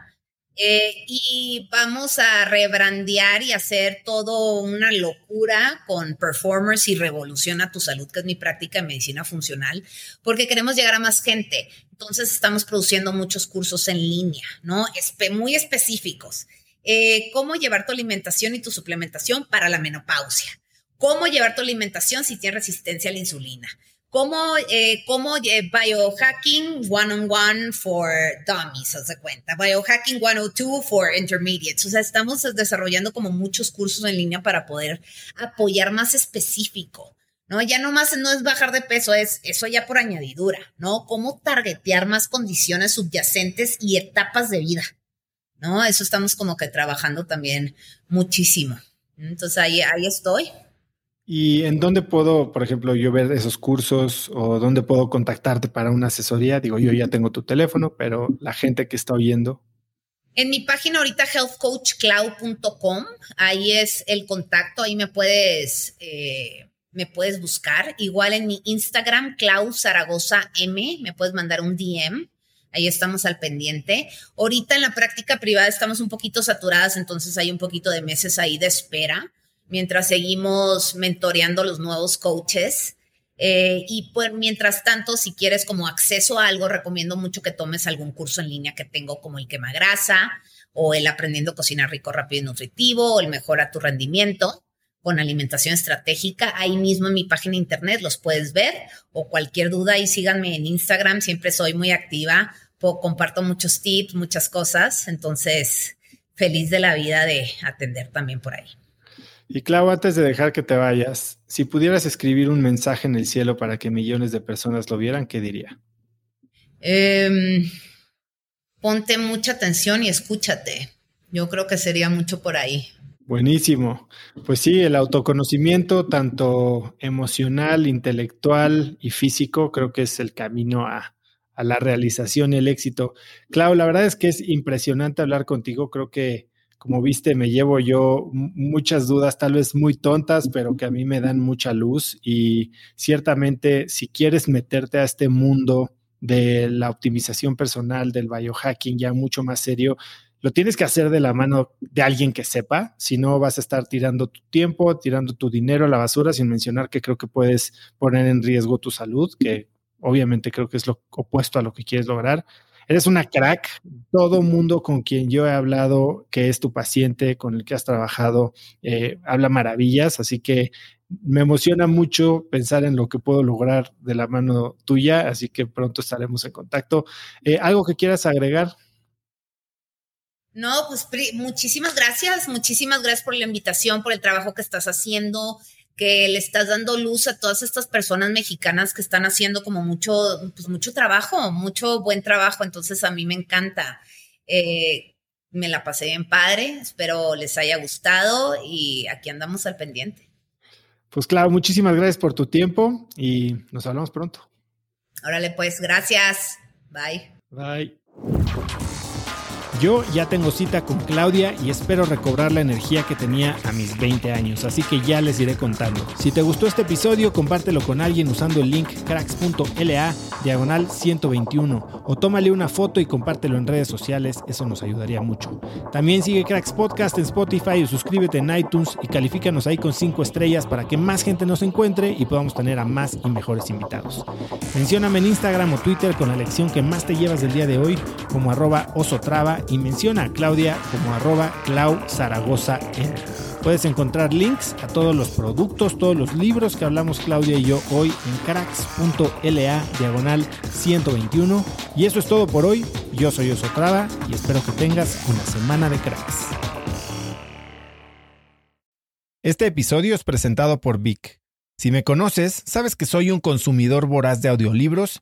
Eh, y vamos a rebrandear y hacer todo una locura con Performers y Revoluciona tu Salud, que es mi práctica de medicina funcional, porque queremos llegar a más gente. Entonces estamos produciendo muchos cursos en línea, ¿no? muy específicos. Eh, cómo llevar tu alimentación y tu suplementación para la menopausia. Cómo llevar tu alimentación si tienes resistencia a la insulina como, eh, como eh, biohacking one-on-one for dummies, de cuenta, biohacking 102 for intermediates. O sea, estamos desarrollando como muchos cursos en línea para poder apoyar más específico. ¿no? Ya no más no es bajar de peso, es eso ya por añadidura, ¿no? Cómo targetear más condiciones subyacentes y etapas de vida, ¿no? Eso estamos como que trabajando también muchísimo. Entonces ahí, ahí estoy. ¿Y en dónde puedo, por ejemplo, yo ver esos cursos o dónde puedo contactarte para una asesoría? Digo, yo ya tengo tu teléfono, pero la gente que está oyendo. En mi página ahorita healthcoachcloud.com, ahí es el contacto, ahí me puedes, eh, me puedes buscar. Igual en mi Instagram, Clau Zaragoza M, me puedes mandar un DM. Ahí estamos al pendiente. Ahorita en la práctica privada estamos un poquito saturadas, entonces hay un poquito de meses ahí de espera mientras seguimos mentoreando los nuevos coaches. Eh, y pues mientras tanto, si quieres como acceso a algo, recomiendo mucho que tomes algún curso en línea que tengo como el quema grasa o el aprendiendo a cocinar rico, rápido y nutritivo o el mejora tu rendimiento con alimentación estratégica. Ahí mismo en mi página de internet los puedes ver o cualquier duda y síganme en Instagram. Siempre soy muy activa, comparto muchos tips, muchas cosas. Entonces, feliz de la vida de atender también por ahí. Y Clau, antes de dejar que te vayas, si pudieras escribir un mensaje en el cielo para que millones de personas lo vieran, ¿qué diría? Em, ponte mucha atención y escúchate. Yo creo que sería mucho por ahí. Buenísimo. Pues sí, el autoconocimiento, tanto emocional, intelectual y físico, creo que es el camino a, a la realización y el éxito. Clau, la verdad es que es impresionante hablar contigo. Creo que como viste, me llevo yo muchas dudas, tal vez muy tontas, pero que a mí me dan mucha luz y ciertamente si quieres meterte a este mundo de la optimización personal, del biohacking ya mucho más serio, lo tienes que hacer de la mano de alguien que sepa, si no vas a estar tirando tu tiempo, tirando tu dinero a la basura, sin mencionar que creo que puedes poner en riesgo tu salud, que obviamente creo que es lo opuesto a lo que quieres lograr. Eres una crack. Todo mundo con quien yo he hablado, que es tu paciente, con el que has trabajado, eh, habla maravillas. Así que me emociona mucho pensar en lo que puedo lograr de la mano tuya. Así que pronto estaremos en contacto. Eh, ¿Algo que quieras agregar? No, pues muchísimas gracias, muchísimas gracias por la invitación, por el trabajo que estás haciendo que le estás dando luz a todas estas personas mexicanas que están haciendo como mucho, pues mucho trabajo, mucho buen trabajo. Entonces a mí me encanta. Eh, me la pasé bien padre, espero les haya gustado y aquí andamos al pendiente. Pues claro, muchísimas gracias por tu tiempo y nos hablamos pronto. Órale, pues gracias. Bye. Bye. Yo ya tengo cita con Claudia y espero recobrar la energía que tenía a mis 20 años, así que ya les iré contando. Si te gustó este episodio, compártelo con alguien usando el link cracks.la diagonal 121 o tómale una foto y compártelo en redes sociales, eso nos ayudaría mucho. También sigue Cracks Podcast en Spotify o suscríbete en iTunes y califícanos ahí con 5 estrellas para que más gente nos encuentre y podamos tener a más y mejores invitados. Mencióname en Instagram o Twitter con la lección que más te llevas del día de hoy como arroba osotrava y menciona a Claudia como arroba Clau Zaragoza Puedes encontrar links a todos los productos, todos los libros que hablamos Claudia y yo hoy en cracks.la diagonal 121. Y eso es todo por hoy. Yo soy Osotrava y espero que tengas una semana de cracks. Este episodio es presentado por Vic. Si me conoces, sabes que soy un consumidor voraz de audiolibros